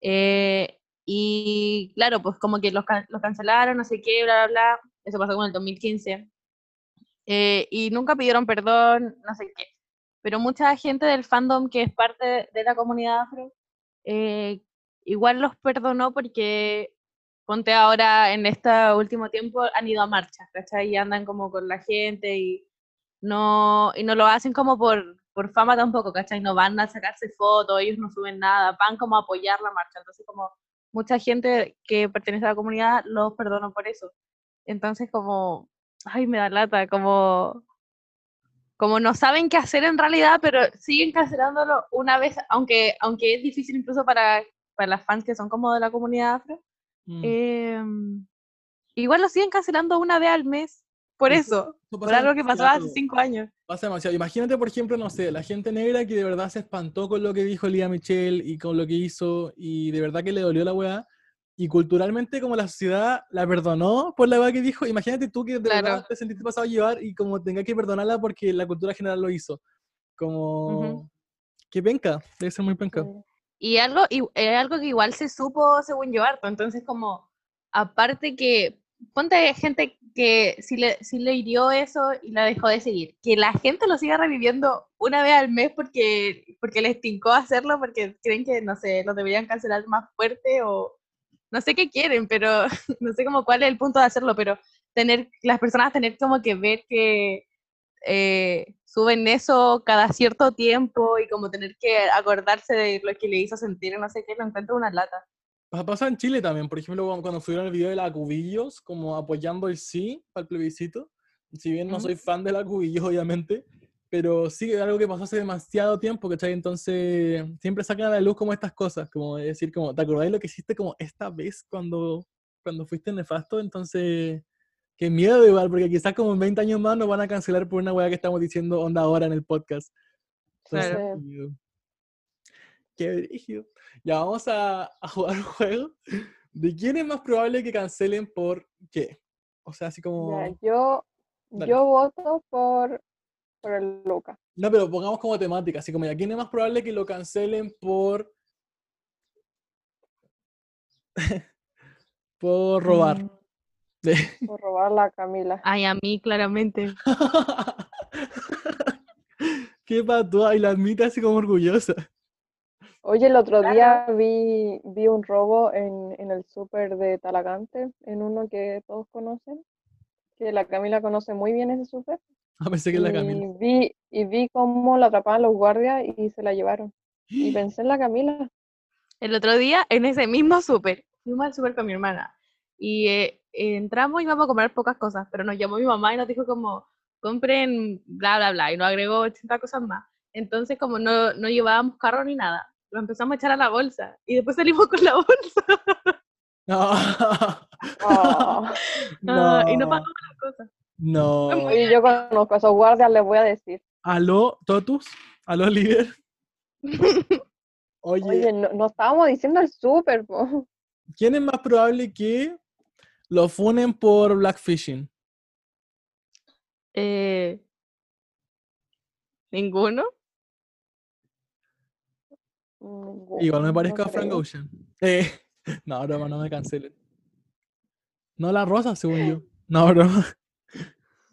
Eh, y claro, pues como que los, los, cancelaron, no sé qué, bla, bla, bla. Eso pasó con el 2015. Y nunca pidieron perdón, no sé qué. Pero mucha gente del fandom que es parte de la comunidad afro eh, igual los perdonó porque ponte ahora en este último tiempo han ido a marchas, ¿cachai? Y andan como con la gente y no, y no lo hacen como por, por fama tampoco, ¿cachai? No van a sacarse fotos, ellos no suben nada, van como a apoyar la marcha. Entonces como mucha gente que pertenece a la comunidad los perdonó por eso. Entonces como, ay, me da lata, como como no saben qué hacer en realidad, pero siguen cancelándolo una vez, aunque, aunque es difícil incluso para para las fans que son como de la comunidad afro, mm. em, igual lo siguen cancelando una vez al mes. Por eso, por algo que pasó hace cinco años. Pasa demasiado. Imagínate, por ejemplo, no sé, la gente negra que de verdad se espantó con lo que dijo Lía Michelle y con lo que hizo y de verdad que le dolió la weá. Y culturalmente, como la sociedad la perdonó por la weá que dijo, imagínate tú que de verdad te sentiste pasado a llevar y como tenga que perdonarla porque la cultura general lo hizo. Como. Que penca, debe ser muy penca. Y algo, y, es algo que igual se supo según yo harto. Entonces, como, aparte que, ponte gente que si le, si le hirió eso y la dejó de seguir, que la gente lo siga reviviendo una vez al mes porque, porque les tincó hacerlo, porque creen que, no sé, lo deberían cancelar más fuerte o no sé qué quieren, pero no sé como cuál es el punto de hacerlo, pero tener, las personas tener como que ver que eh, suben eso cada cierto tiempo y como tener que acordarse de lo que le hizo sentir, no sé qué, lo encuentro una lata. Pasa en Chile también, por ejemplo, cuando subieron el video de la Cubillos, como apoyando el sí para el plebiscito. Si bien no soy fan de la Cubillos, obviamente, pero sí es algo que pasó hace demasiado tiempo, ¿cachai? Entonces, siempre sacan a la luz como estas cosas, como decir, como, ¿te acordáis lo que hiciste como esta vez cuando, cuando fuiste nefasto? Entonces, Qué miedo igual, porque quizás como en 20 años más nos van a cancelar por una weá que estamos diciendo onda ahora en el podcast. claro. Qué brígido. Ya vamos a, a, jugar un juego. ¿De quién es más probable que cancelen por qué? O sea, así como... yo, yo voto por, por el Luca. No, pero pongamos como temática, así como ya, ¿quién es más probable que lo cancelen por... por robar? Mm. Por robarla a Camila. Ay, a mí, claramente. Qué pato, y la admite así como orgullosa. Oye, el otro día vi, vi un robo en, en el súper de Talagante, en uno que todos conocen, que la Camila conoce muy bien ese súper. Ah, pensé que la Camila. Vi, y vi cómo la atrapaban los guardias y se la llevaron. Y pensé en la Camila. El otro día, en ese mismo súper, fuimos al súper con mi hermana y eh, entramos y íbamos a comer pocas cosas, pero nos llamó mi mamá y nos dijo como, compren bla, bla, bla, y nos agregó 80 cosas más. Entonces, como no, no llevábamos carro ni nada, lo empezamos a echar a la bolsa y después salimos con la bolsa. No. Oh. no. Y no pagamos las cosas. No. Y yo conozco a esos guardias, les voy a decir. ¿Aló, Totus? ¿Aló, líder? Oye, Oye no, no, estábamos diciendo el súper, ¿quién es más probable que lo funen por blackfishing. Eh, ¿Ninguno? Igual me parezco a Frank Ocean. Eh, no, broma, no me cancelen. No la rosa, según yo. No, broma.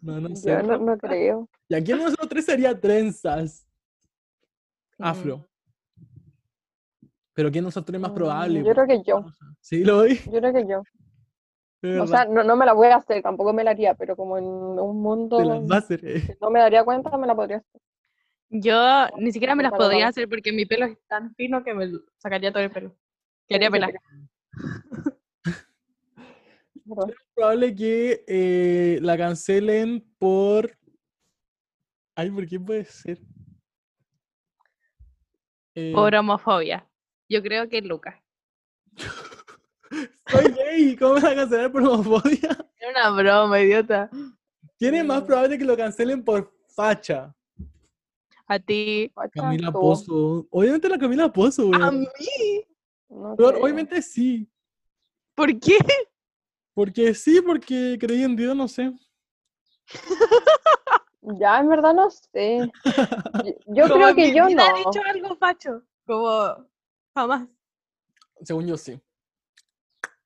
No, no sé. Yo no, no creo. ¿Y a quién de nosotros tres sería trenzas? Afro. Pero ¿quién de nosotros tres es más Mm, probable? yo creo que yo. Sí, lo doy. Yo creo que yo. O sea, no, no me la voy a hacer, tampoco me la haría, pero como en un mundo va a hacer. eh. que no me daría cuenta, me la podría hacer. Yo ni siquiera me las podría hacer porque mi pelo es tan fino que me sacaría todo el pelo. Quería pelar. Es probable que eh, la cancelen por. Ay, ¿por qué puede ser? Eh, Por homofobia. Yo creo que Lucas. Soy gay, ¿cómo me van a cancelar por homofobia? Era una broma, idiota. ¿Quién es más Mm. probable que lo cancelen por facha? A ti. Camila tú. Pozo. Obviamente la Camila Pozo, A weón. mí. No. Obviamente sí. ¿Por qué? Porque sí, porque creí en Dios, no sé. Ya, en verdad no sé. Yo, creo que yo no. he dicho algo facho. Como jamás. Según yo sí.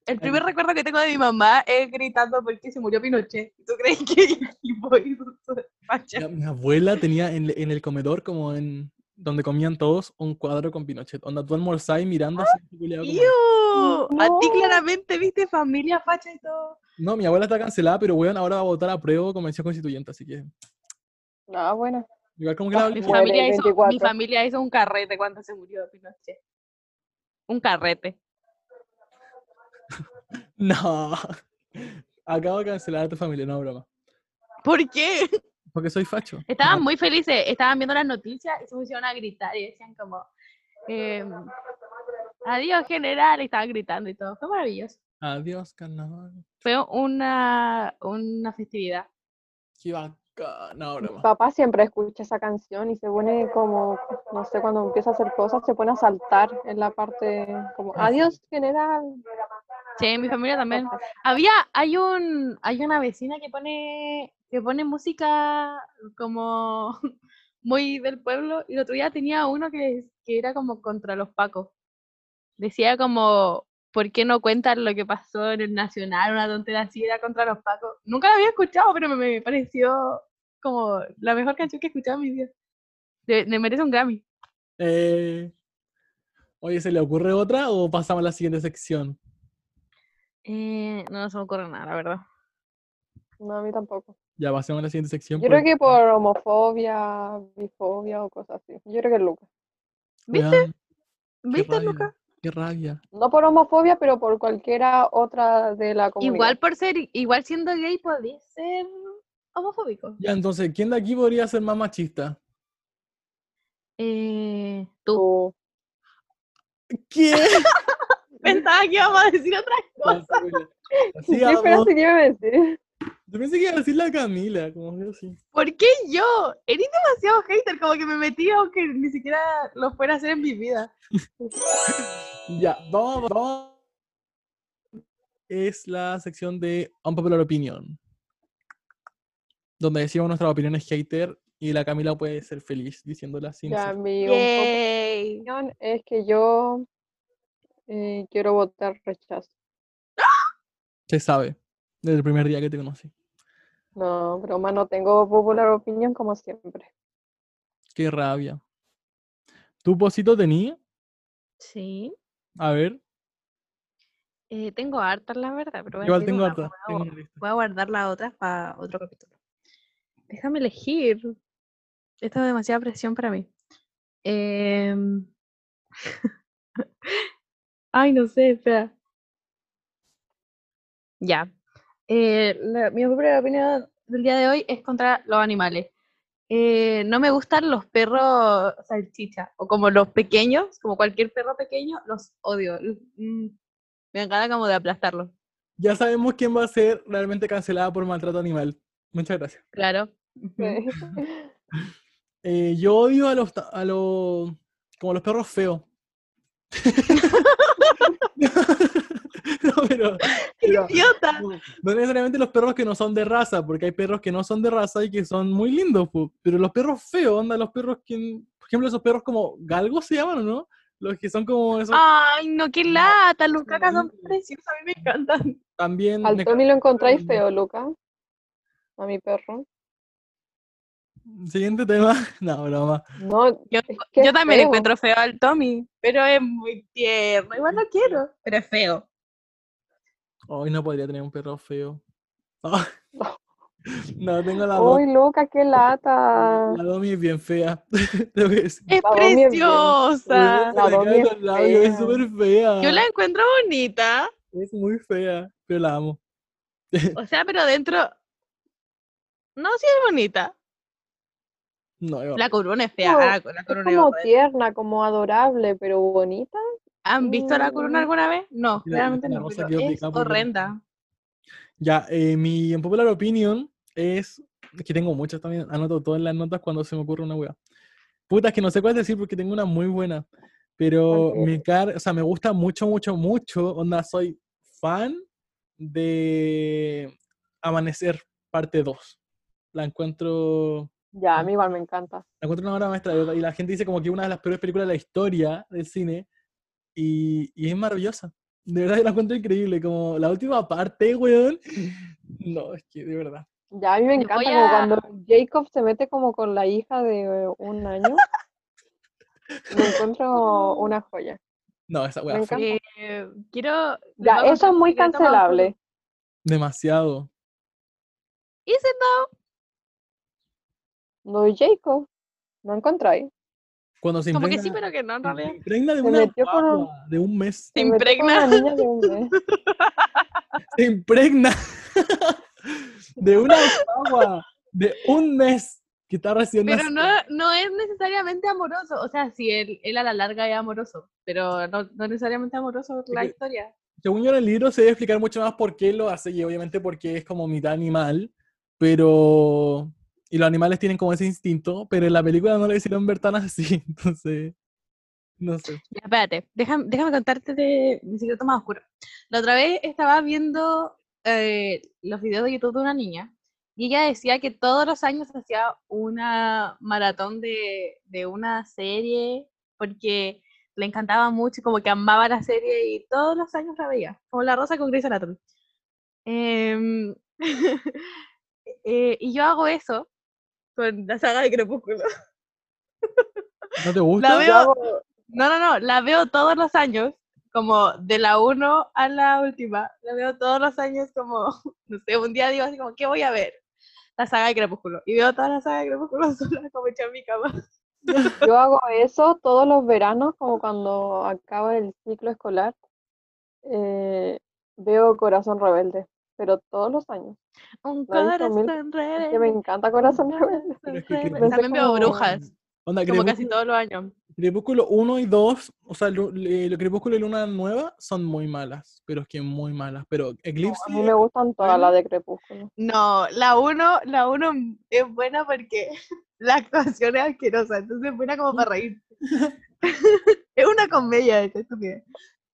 El primer recuerdo que tengo de mi mamá es gritando porque se murió Pinochet. ¿Tú crees que voy Mi abuela tenía en, en el comedor, como en donde comían todos, un cuadro con Pinochet. Onda, tú almorzás y mirando así, culiao, como- ¡Iu! A ti No. claramente viste familia facha y todo. No, mi abuela está cancelada, pero weón, ahora va a votar a prueba convención constituyente, así que. Ah, bueno. Igual como que la Ah. Mi familia, hizo, mi 24. familia hizo un carrete cuando se murió Pinochet. Un carrete. No. Acabo de cancelar a tu familia, no broma. ¿Por qué? Porque soy facho. Estaban muy felices, estaban viendo las noticias y se pusieron a gritar y decían como, em, adiós general, y estaban gritando y todo. Fue maravilloso. Adiós, carnaval. Fue una, una festividad. Qué bacán. No, Mi papá siempre escucha esa canción y se pone como, no sé, cuando empieza a hacer cosas, se pone a saltar en la parte como, Ah, adiós, general. Sí, mi familia también. Había, hay un, hay una vecina que pone, que pone música como muy del pueblo, y el otro día tenía uno que, que era como contra los pacos. Decía como, ¿por qué no cuentan lo que pasó en el Nacional? Una tontería así, era contra los pacos. Nunca la había escuchado, pero me, me pareció como la mejor canción que he escuchado en mi vida. Me merece un Grammy. Eh, oye, ¿se le ocurre otra o pasamos a la siguiente sección? Eh, no se me ocurre nada, la verdad. No, a mí tampoco. Ya pasemos a la siguiente sección. Yo creo porque- que por homofobia, bifobia o cosas así. Yo creo que Lucas. ¿Viste? ¿Viste, rabia, Luca? Qué rabia. No por homofobia, pero por cualquiera otra de la comunidad. Igual por ser, igual siendo gay podía ser homofóbico. Ya, entonces, ¿quién de aquí podría ser más machista? Eh, tú. ¿Qué? Pensaba que íbamos a decir otra cosa. Así ¿Qué esperaste que iba a decir? Yo pensé que iba a decir la Camila, como que así. ¿Por qué yo? Eres demasiado hater, como que me metí aunque ni siquiera lo fuera a hacer en mi vida. Ya, vamos, vamos. Es la sección de Unpopular Opinion. Donde decimos nuestras opiniones hater y la Camila puede ser feliz diciéndolas sin mi opinión es que yo eh, quiero votar rechazo. Se sabe. Desde el primer día que te conocí. No, broma, no tengo popular opinión como siempre. Qué rabia. ¿Tu posito tenía? Sí. A ver. Eh, tengo hartas, la verdad, pero Igual tengo una, harta. voy a- tengo una lista. Voy a guardar las otras para otro capítulo. Déjame elegir. Esto es demasiada presión para mí. Em, Ay, no sé, espera. Ya. Eh, la- mi primera opinión del día de hoy es contra los animales. Eh, no me gustan los perros salchicha, o como los pequeños, como cualquier perro pequeño, los odio. Mm, Me encanta como de aplastarlos. Ya sabemos quién va a ser realmente cancelada por maltrato animal. Muchas gracias. Claro. Sí. Eh, yo odio a los, a los, como los perros feos. no, pero, pero ¡Idiota! no, no necesariamente los perros que no son de raza, porque hay perros que no son de raza y que son muy lindos, pu, pero los perros feos, onda, los perros que, por ejemplo, esos perros como galgos se llaman, ¿o no? Los que son como esos, Ay, no, qué lata, los son cacas son preciosos, a mí me encantan. también Al Tony lo encontráis feo, Luca. a mi perro. Siguiente tema. No, broma. No, Yo, también feo. encuentro feo al Tommy, pero es muy tierno. Igual lo quiero, pero es feo. Hoy no podría tener un perro feo. Ah. No. Tengo la. Uy, Luca, qué lata. La Domi es bien fea. Tengo que decir. Es La Domi es bien- preciosa. La Domi es súper fea. Yo la encuentro bonita. Es muy fea, pero la amo. O sea, pero dentro. No, sí es bonita. No, yo- La corona es fea. Como- ah, la Es corona es como tierna, como adorable, pero bonita. ¿Han visto la corona Mm. alguna vez? No, realmente no. cosa pero es horrenda. Ya, eh, mi popular opinion es que tengo muchas también, anoto todas las notas cuando se me ocurre una wea. Puta, es que no sé cuál decir porque tengo una muy buena, pero Ok. me car o sea, me gusta mucho, mucho, mucho, onda, soy fan de Amanecer parte 2. La encuentro, Ya, a mí igual me encanta. la encuentro una obra maestra y la gente dice como que una de las peores películas de la historia del cine y, y es maravillosa. De verdad, yo la encuentro increíble, como la última parte, weón. No, es que de verdad. Ya, a mí me encanta como a- cuando Jacob se mete como con la hija de un año. Lo encuentro una joya. No, esa Me encanta. Eh, quiero. Ya, eso es muy cancelable. demasiado. It though? Lo de Jacob, ¿no encontráis? Cuando se Como que impregna, sí, pero que no en se realidad. impregna de Se una metió con de un mes. Se Se impregna. una niña de un mes. Se impregna de una guagua de un mes que está recién Pero no, no es necesariamente amoroso. O sea, sí, él, él a la larga es amoroso, pero no, no necesariamente amoroso la historia. Según yo en el libro se debe explicar mucho más por qué lo hace y obviamente porque es como mitad animal, pero... Y los animales tienen como ese instinto, pero en la película no lo hicieron ver tan así, entonces... No sé. Ya, espérate, déjame, déjame contarte de mi secreto más oscuro. La otra vez estaba viendo eh, los videos de YouTube de una niña y ella decía que todos los años hacía una maratón de, de una serie porque le encantaba mucho como que amaba la serie y todos los años la veía, como La Rosa con Grey's Anatomy. Em, eh, y yo hago eso con la saga de Crepúsculo. ¿No te gusta? La veo, no, no, no, la veo todos los años, como de la 1 a la última. La veo todos los años como, no sé, un día digo así como, ¿qué voy a ver? La saga de Crepúsculo. Y veo toda la saga de Crepúsculo sola como hecha en mi cama. Yo hago eso todos los veranos, como cuando acaba el ciclo escolar. eh, veo Corazón Rebelde, pero todos los años. Un corazón Es que me rebelde, encanta Corazón Rebelde. Es que rebelde. También veo como- Brujas, Onda, como casi todos los años. Crepúsculo 1 y 2, o sea, lo Crepúsculo y Luna Nueva son muy malas, pero es que muy malas. Pero Eclipse, A mí me gustan todas las de Crepúsculo. No, la 1 la uno es buena porque la actuación es asquerosa, entonces es buena como para reír. es una comedia esta estúpida.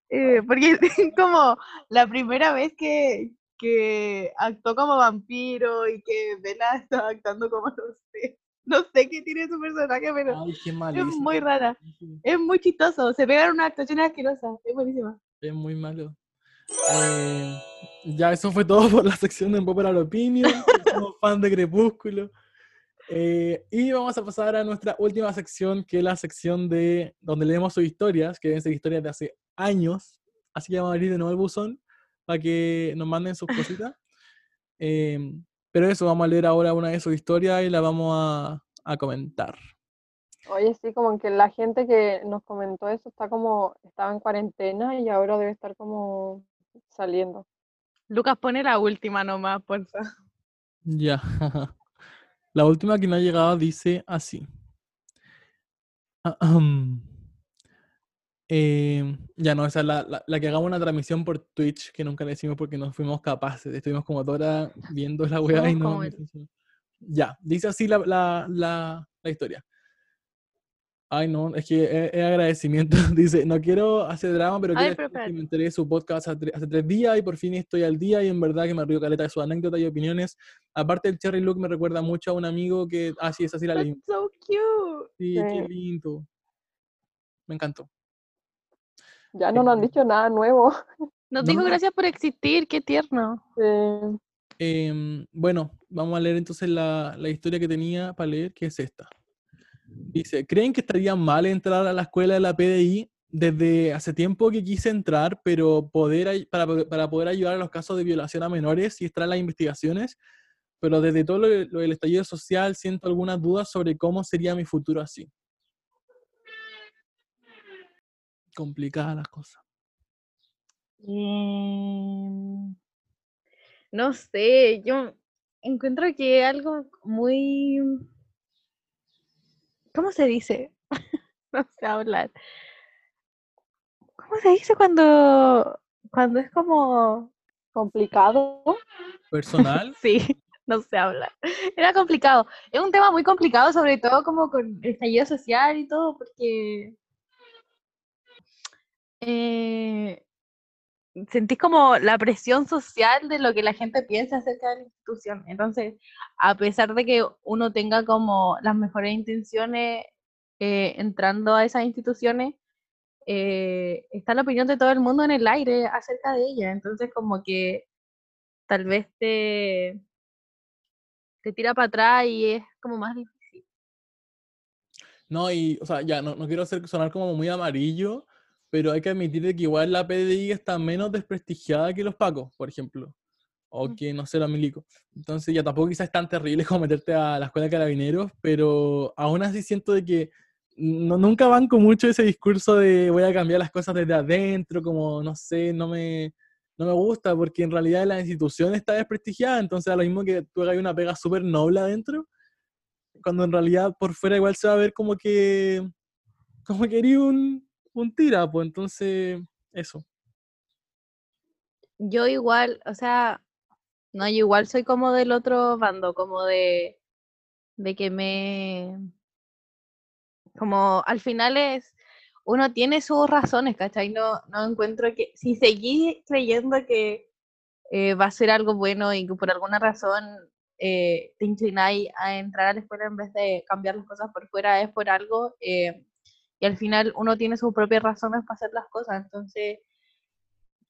Eh, porque es como la primera vez que, que actuó como vampiro y que Bella está actuando como no sé. No sé qué tiene su personaje, pero Ay, qué es muy rara. Es muy chistoso. Se pegan una actuación asquerosa. Es buenísima. Es muy malo. Eh, ya, eso fue todo por la sección de Popular Opinion. Somos fan de Crepúsculo. Eh, y vamos a pasar a nuestra última sección, que es la sección de donde leemos sus historias, que deben ser historias de hace años. Así que vamos a abrir de nuevo el buzón para que nos manden sus cositas. Eh, pero eso, vamos a leer ahora una de sus historias y la vamos a, a comentar. Oye, sí, como que la gente que nos comentó eso está como, estaba en cuarentena y ahora debe estar como saliendo. Lucas pone la última nomás, porfa. Ya. La última que me ha llegado dice así. Ahem. Eh, ya no, esa es la, la, la que hagamos una transmisión por Twitch, que nunca le hicimos porque no fuimos capaces. Estuvimos como horas viendo la weá y no. Ya, dice así la, la, la, la historia. Ay, no, es que es, es agradecimiento. Dice, no quiero hacer drama, pero Ay, que me enteré de su podcast hace, tre- hace tres días y por fin estoy al día y en verdad que me río caleta de sus anécdotas y opiniones. Aparte el Cherry Look me recuerda mucho a un amigo que, ah, sí, esa sí la That's leí. so cute. Sí, qué Sí. lindo. Me encantó. Ya no nos han Eh, dicho nada nuevo. Nos No dijo gracias por existir, qué tierno. Eh, Em, bueno, vamos a leer entonces la, la historia que tenía para leer, que es esta. Dice, ¿creen que estaría mal entrar a la escuela de la PDI? Desde hace tiempo que quise entrar, pero poder, para, para poder ayudar a los casos de violación a menores y estar en las investigaciones, pero desde todo lo, lo del estallido social siento algunas dudas sobre cómo sería mi futuro así. Complicadas las cosas. Em, no sé, yo encuentro que algo muy... ¿Cómo se dice? No sé hablar. ¿Cómo se dice cuando, cuando es como... Complicado. Personal, Sí, no sé hablar. Era complicado. Es un tema muy complicado, sobre todo como con el estallido social y todo, porque eh, sentís como la presión social de lo que la gente piensa acerca de la institución. Entonces, a pesar de que uno tenga como las mejores intenciones eh, entrando a esas instituciones, eh, está la opinión de todo el mundo en el aire acerca de ella. Entonces, como que tal vez te, te tira para atrás y es como más difícil. No, y, o sea, ya, no, no quiero hacer sonar como muy amarillo, pero hay que admitir que igual la PDI está menos desprestigiada que los Pacos, por ejemplo, o Mm. que, no sé, los milicos. Entonces ya tampoco quizás es tan terrible como meterte a la escuela de carabineros, pero aún así siento de que no, nunca banco mucho ese discurso de voy a cambiar las cosas desde adentro, como, no sé, no me, no me gusta, porque en realidad la institución está desprestigiada, entonces a lo mismo que tú hagas una pega súper noble adentro, cuando en realidad por fuera igual se va a ver como que como que eres un, un tira, pues entonces eso. Yo igual, o sea, no, yo igual soy como del otro bando, como de, de que me, como al final es, uno tiene sus razones, ¿cachai? No, no encuentro que, si seguí creyendo que eh, va a ser algo bueno y que por alguna razón eh, te inclináis a entrar a la escuela en vez de cambiar las cosas por fuera, es por algo, eh, y al final uno tiene sus propias razones para hacer las cosas, entonces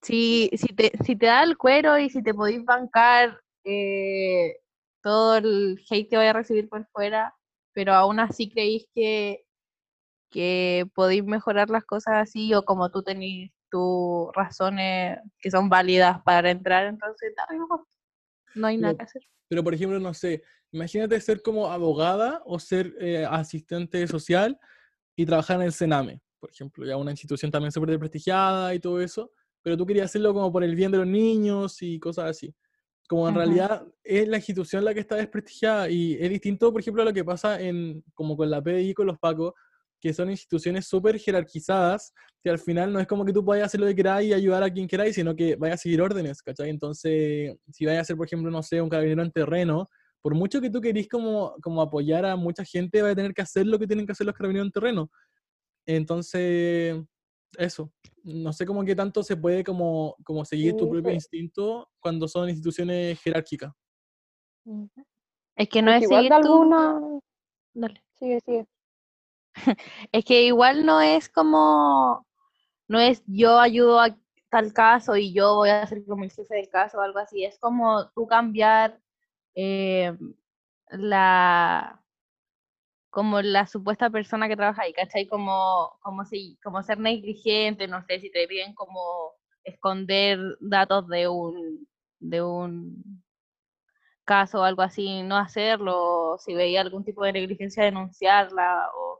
si, si, te, si te da el cuero y si te podéis bancar eh, todo el hate que vaya a recibir por fuera, pero aún así creéis que, que podéis mejorar las cosas así o como tú tenéis tus razones que son válidas para entrar, entonces nomás. no hay nada Pero- que hacer. Pero por ejemplo, no sé, imagínate ser como abogada o ser eh, asistente social y trabajar en el Sename, por ejemplo, ya una institución también súper desprestigiada y todo eso, pero tú querías hacerlo como por el bien de los niños y cosas así. Como en realidad es la institución la que está desprestigiada y es distinto, por ejemplo, a lo que pasa en, como con la PDI y con los PACO, que son instituciones súper jerarquizadas, que al final no es como que tú puedas hacer lo que queráis y ayudar a quien queráis, sino que vayas a seguir órdenes, ¿cachai? Entonces, si vayas a ser, por ejemplo, no sé, un carabinero en terreno, por mucho que tú querís como, como apoyar a mucha gente, va a tener que hacer lo que tienen que hacer los carabineros en terreno. Entonces, eso. No sé cómo que tanto se puede como, como seguir tu propio sí. instinto cuando son instituciones jerárquicas. Es que no es igual seguir de alguna. Dale. Sigue, sigue. Es que igual no es como, no es yo ayudo a tal caso y yo voy a ser como el jefe del caso o algo así. Es como tú cambiar eh, la, como la supuesta persona que trabaja ahí, ¿cachai? Como, como si, como ser negligente, no sé, si te piden como esconder datos de un, de un caso o algo así, no hacerlo, o si veía algún tipo de negligencia, denunciarla, o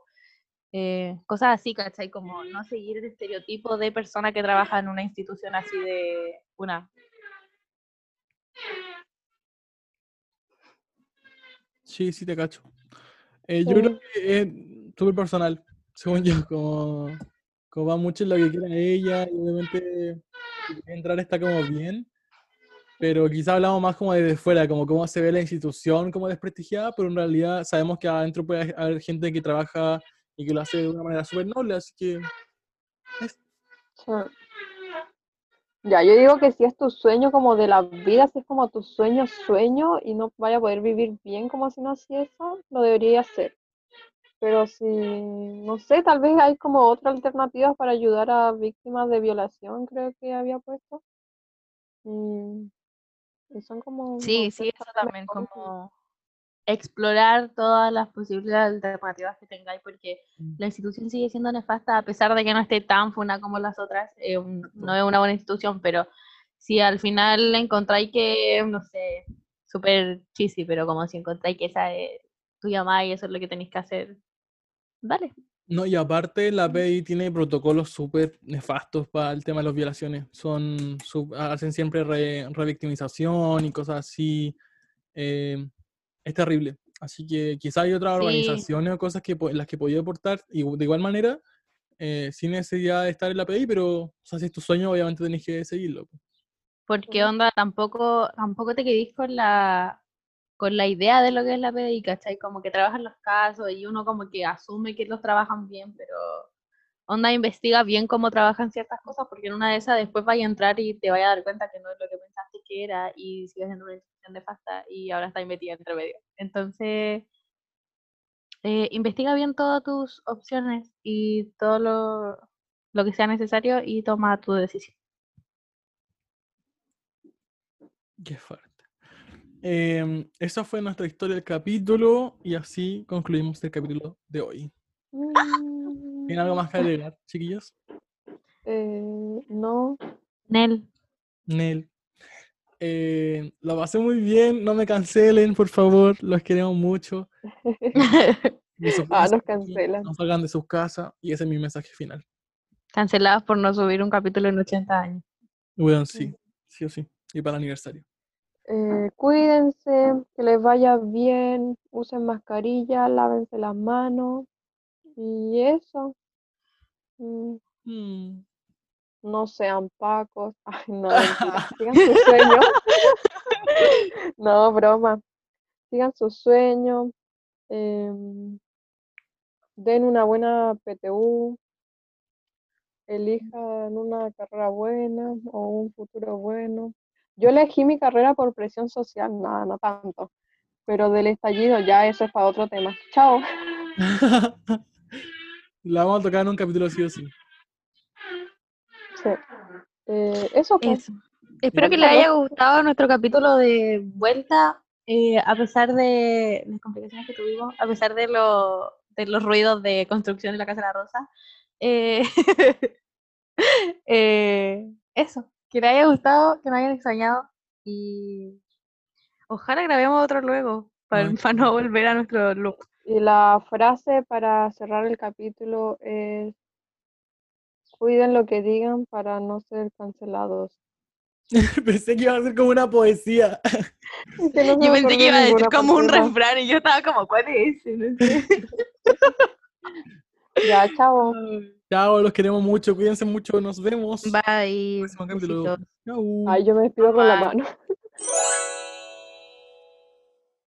eh, cosas así, ¿cachai? Como no seguir el estereotipo de persona que trabaja en una institución así de una. Sí, sí, te cacho. Eh, yo creo que es súper personal, según yo, como, como va mucho en lo que quiera ella, y obviamente entrar está como bien, pero quizá hablamos más como desde fuera, como cómo se ve la institución como desprestigiada, pero en realidad sabemos que adentro puede haber gente que trabaja y que lo hace de una manera súper noble, así que Sí. Ya, yo digo que si es tu sueño como de la vida, si es como tu sueño, sueño y no vaya a poder vivir bien como si no hacía eso, lo debería hacer. Pero si, no sé, tal vez hay como otras alternativas para ayudar a víctimas de violación, creo que había puesto. Y, Y son como... Sí, sí, eso también, como explorar todas las posibles alternativas que tengáis, porque Mm. la institución sigue siendo nefasta a pesar de que no esté tan funa como las otras, eh, un- no es una buena institución, pero si al final encontráis que, no sé, súper cheesy, pero como si encontráis que esa es tu llamada y eso es lo que tenéis que hacer, dale. No, y aparte la PDI tiene protocolos súper nefastos para el tema de las violaciones. Son, hacen siempre re- revictimización y cosas así. eh, es terrible. Así que quizá hay otras Sí. organizaciones o cosas que, las que podía aportar y de igual manera, eh, sin necesidad de estar en la PDI, pero o sea, si es tu sueño, obviamente tenés que seguirlo. po. Porque onda, tampoco, tampoco te quedís con la, con la idea de lo que es la PDI, ¿cachai? Como que trabajan los casos y uno como que asume que los trabajan bien, pero onda investiga bien cómo trabajan ciertas cosas, porque en una de esas después vaya a entrar y te vaya a dar cuenta que no es lo que pensaste que era y sigues en una institución nefasta y ahora está metida entre medio. Entonces, eh, investiga bien todas tus opciones y todo lo, lo que sea necesario y toma tu decisión. Qué fuerte. Em, esa fue nuestra historia del capítulo y así concluimos el capítulo de hoy. Mm, ¿Tienen algo más que agregar, chiquillos? eh, no. Nel. Nel. Eh, lo pasé muy bien, no me cancelen, por favor, los queremos mucho. Ah, nos sí, cancelan. No salgan de sus casas y ese es mi mensaje final. Cancelados por no subir un capítulo en 80 años. Bueno, sí, sí o sí. Y para el aniversario. Eh, cuídense, que les vaya bien, usen mascarilla, lávense las manos y eso. Mm, Mm. No sean pacos. Ay, no. Sigan sus sueños. No, broma. Sigan sus sueños. em, den una buena PTU. Elijan una carrera buena o un futuro bueno. Yo elegí mi carrera por presión social, nada, no tanto. Pero del estallido ya eso es para otro tema. Chao. La vamos a tocar en un capítulo sí o sí. Sí. Eh, eso pues. Eso. Espero que les haya gustado nuestro capítulo de vuelta, eh, a pesar de las complicaciones que tuvimos, a pesar de, lo- de los ruidos de construcción de la Casa de la Rosa. Eh, eh, eso, que les haya gustado, que nos hayan extrañado y ojalá grabemos otro luego para, no volver a nuestro loop. Y la frase para cerrar el capítulo es, cuiden lo que digan para no ser cancelados. Pensé que iba a ser como una poesía. Que no Yo pensé que iba a decir como un refrán y yo estaba como, ¿cuál es ese? No sé. Ya, chao. Chao, los queremos mucho, cuídense mucho, nos vemos. Bye. Ay, yo me despido con la mano.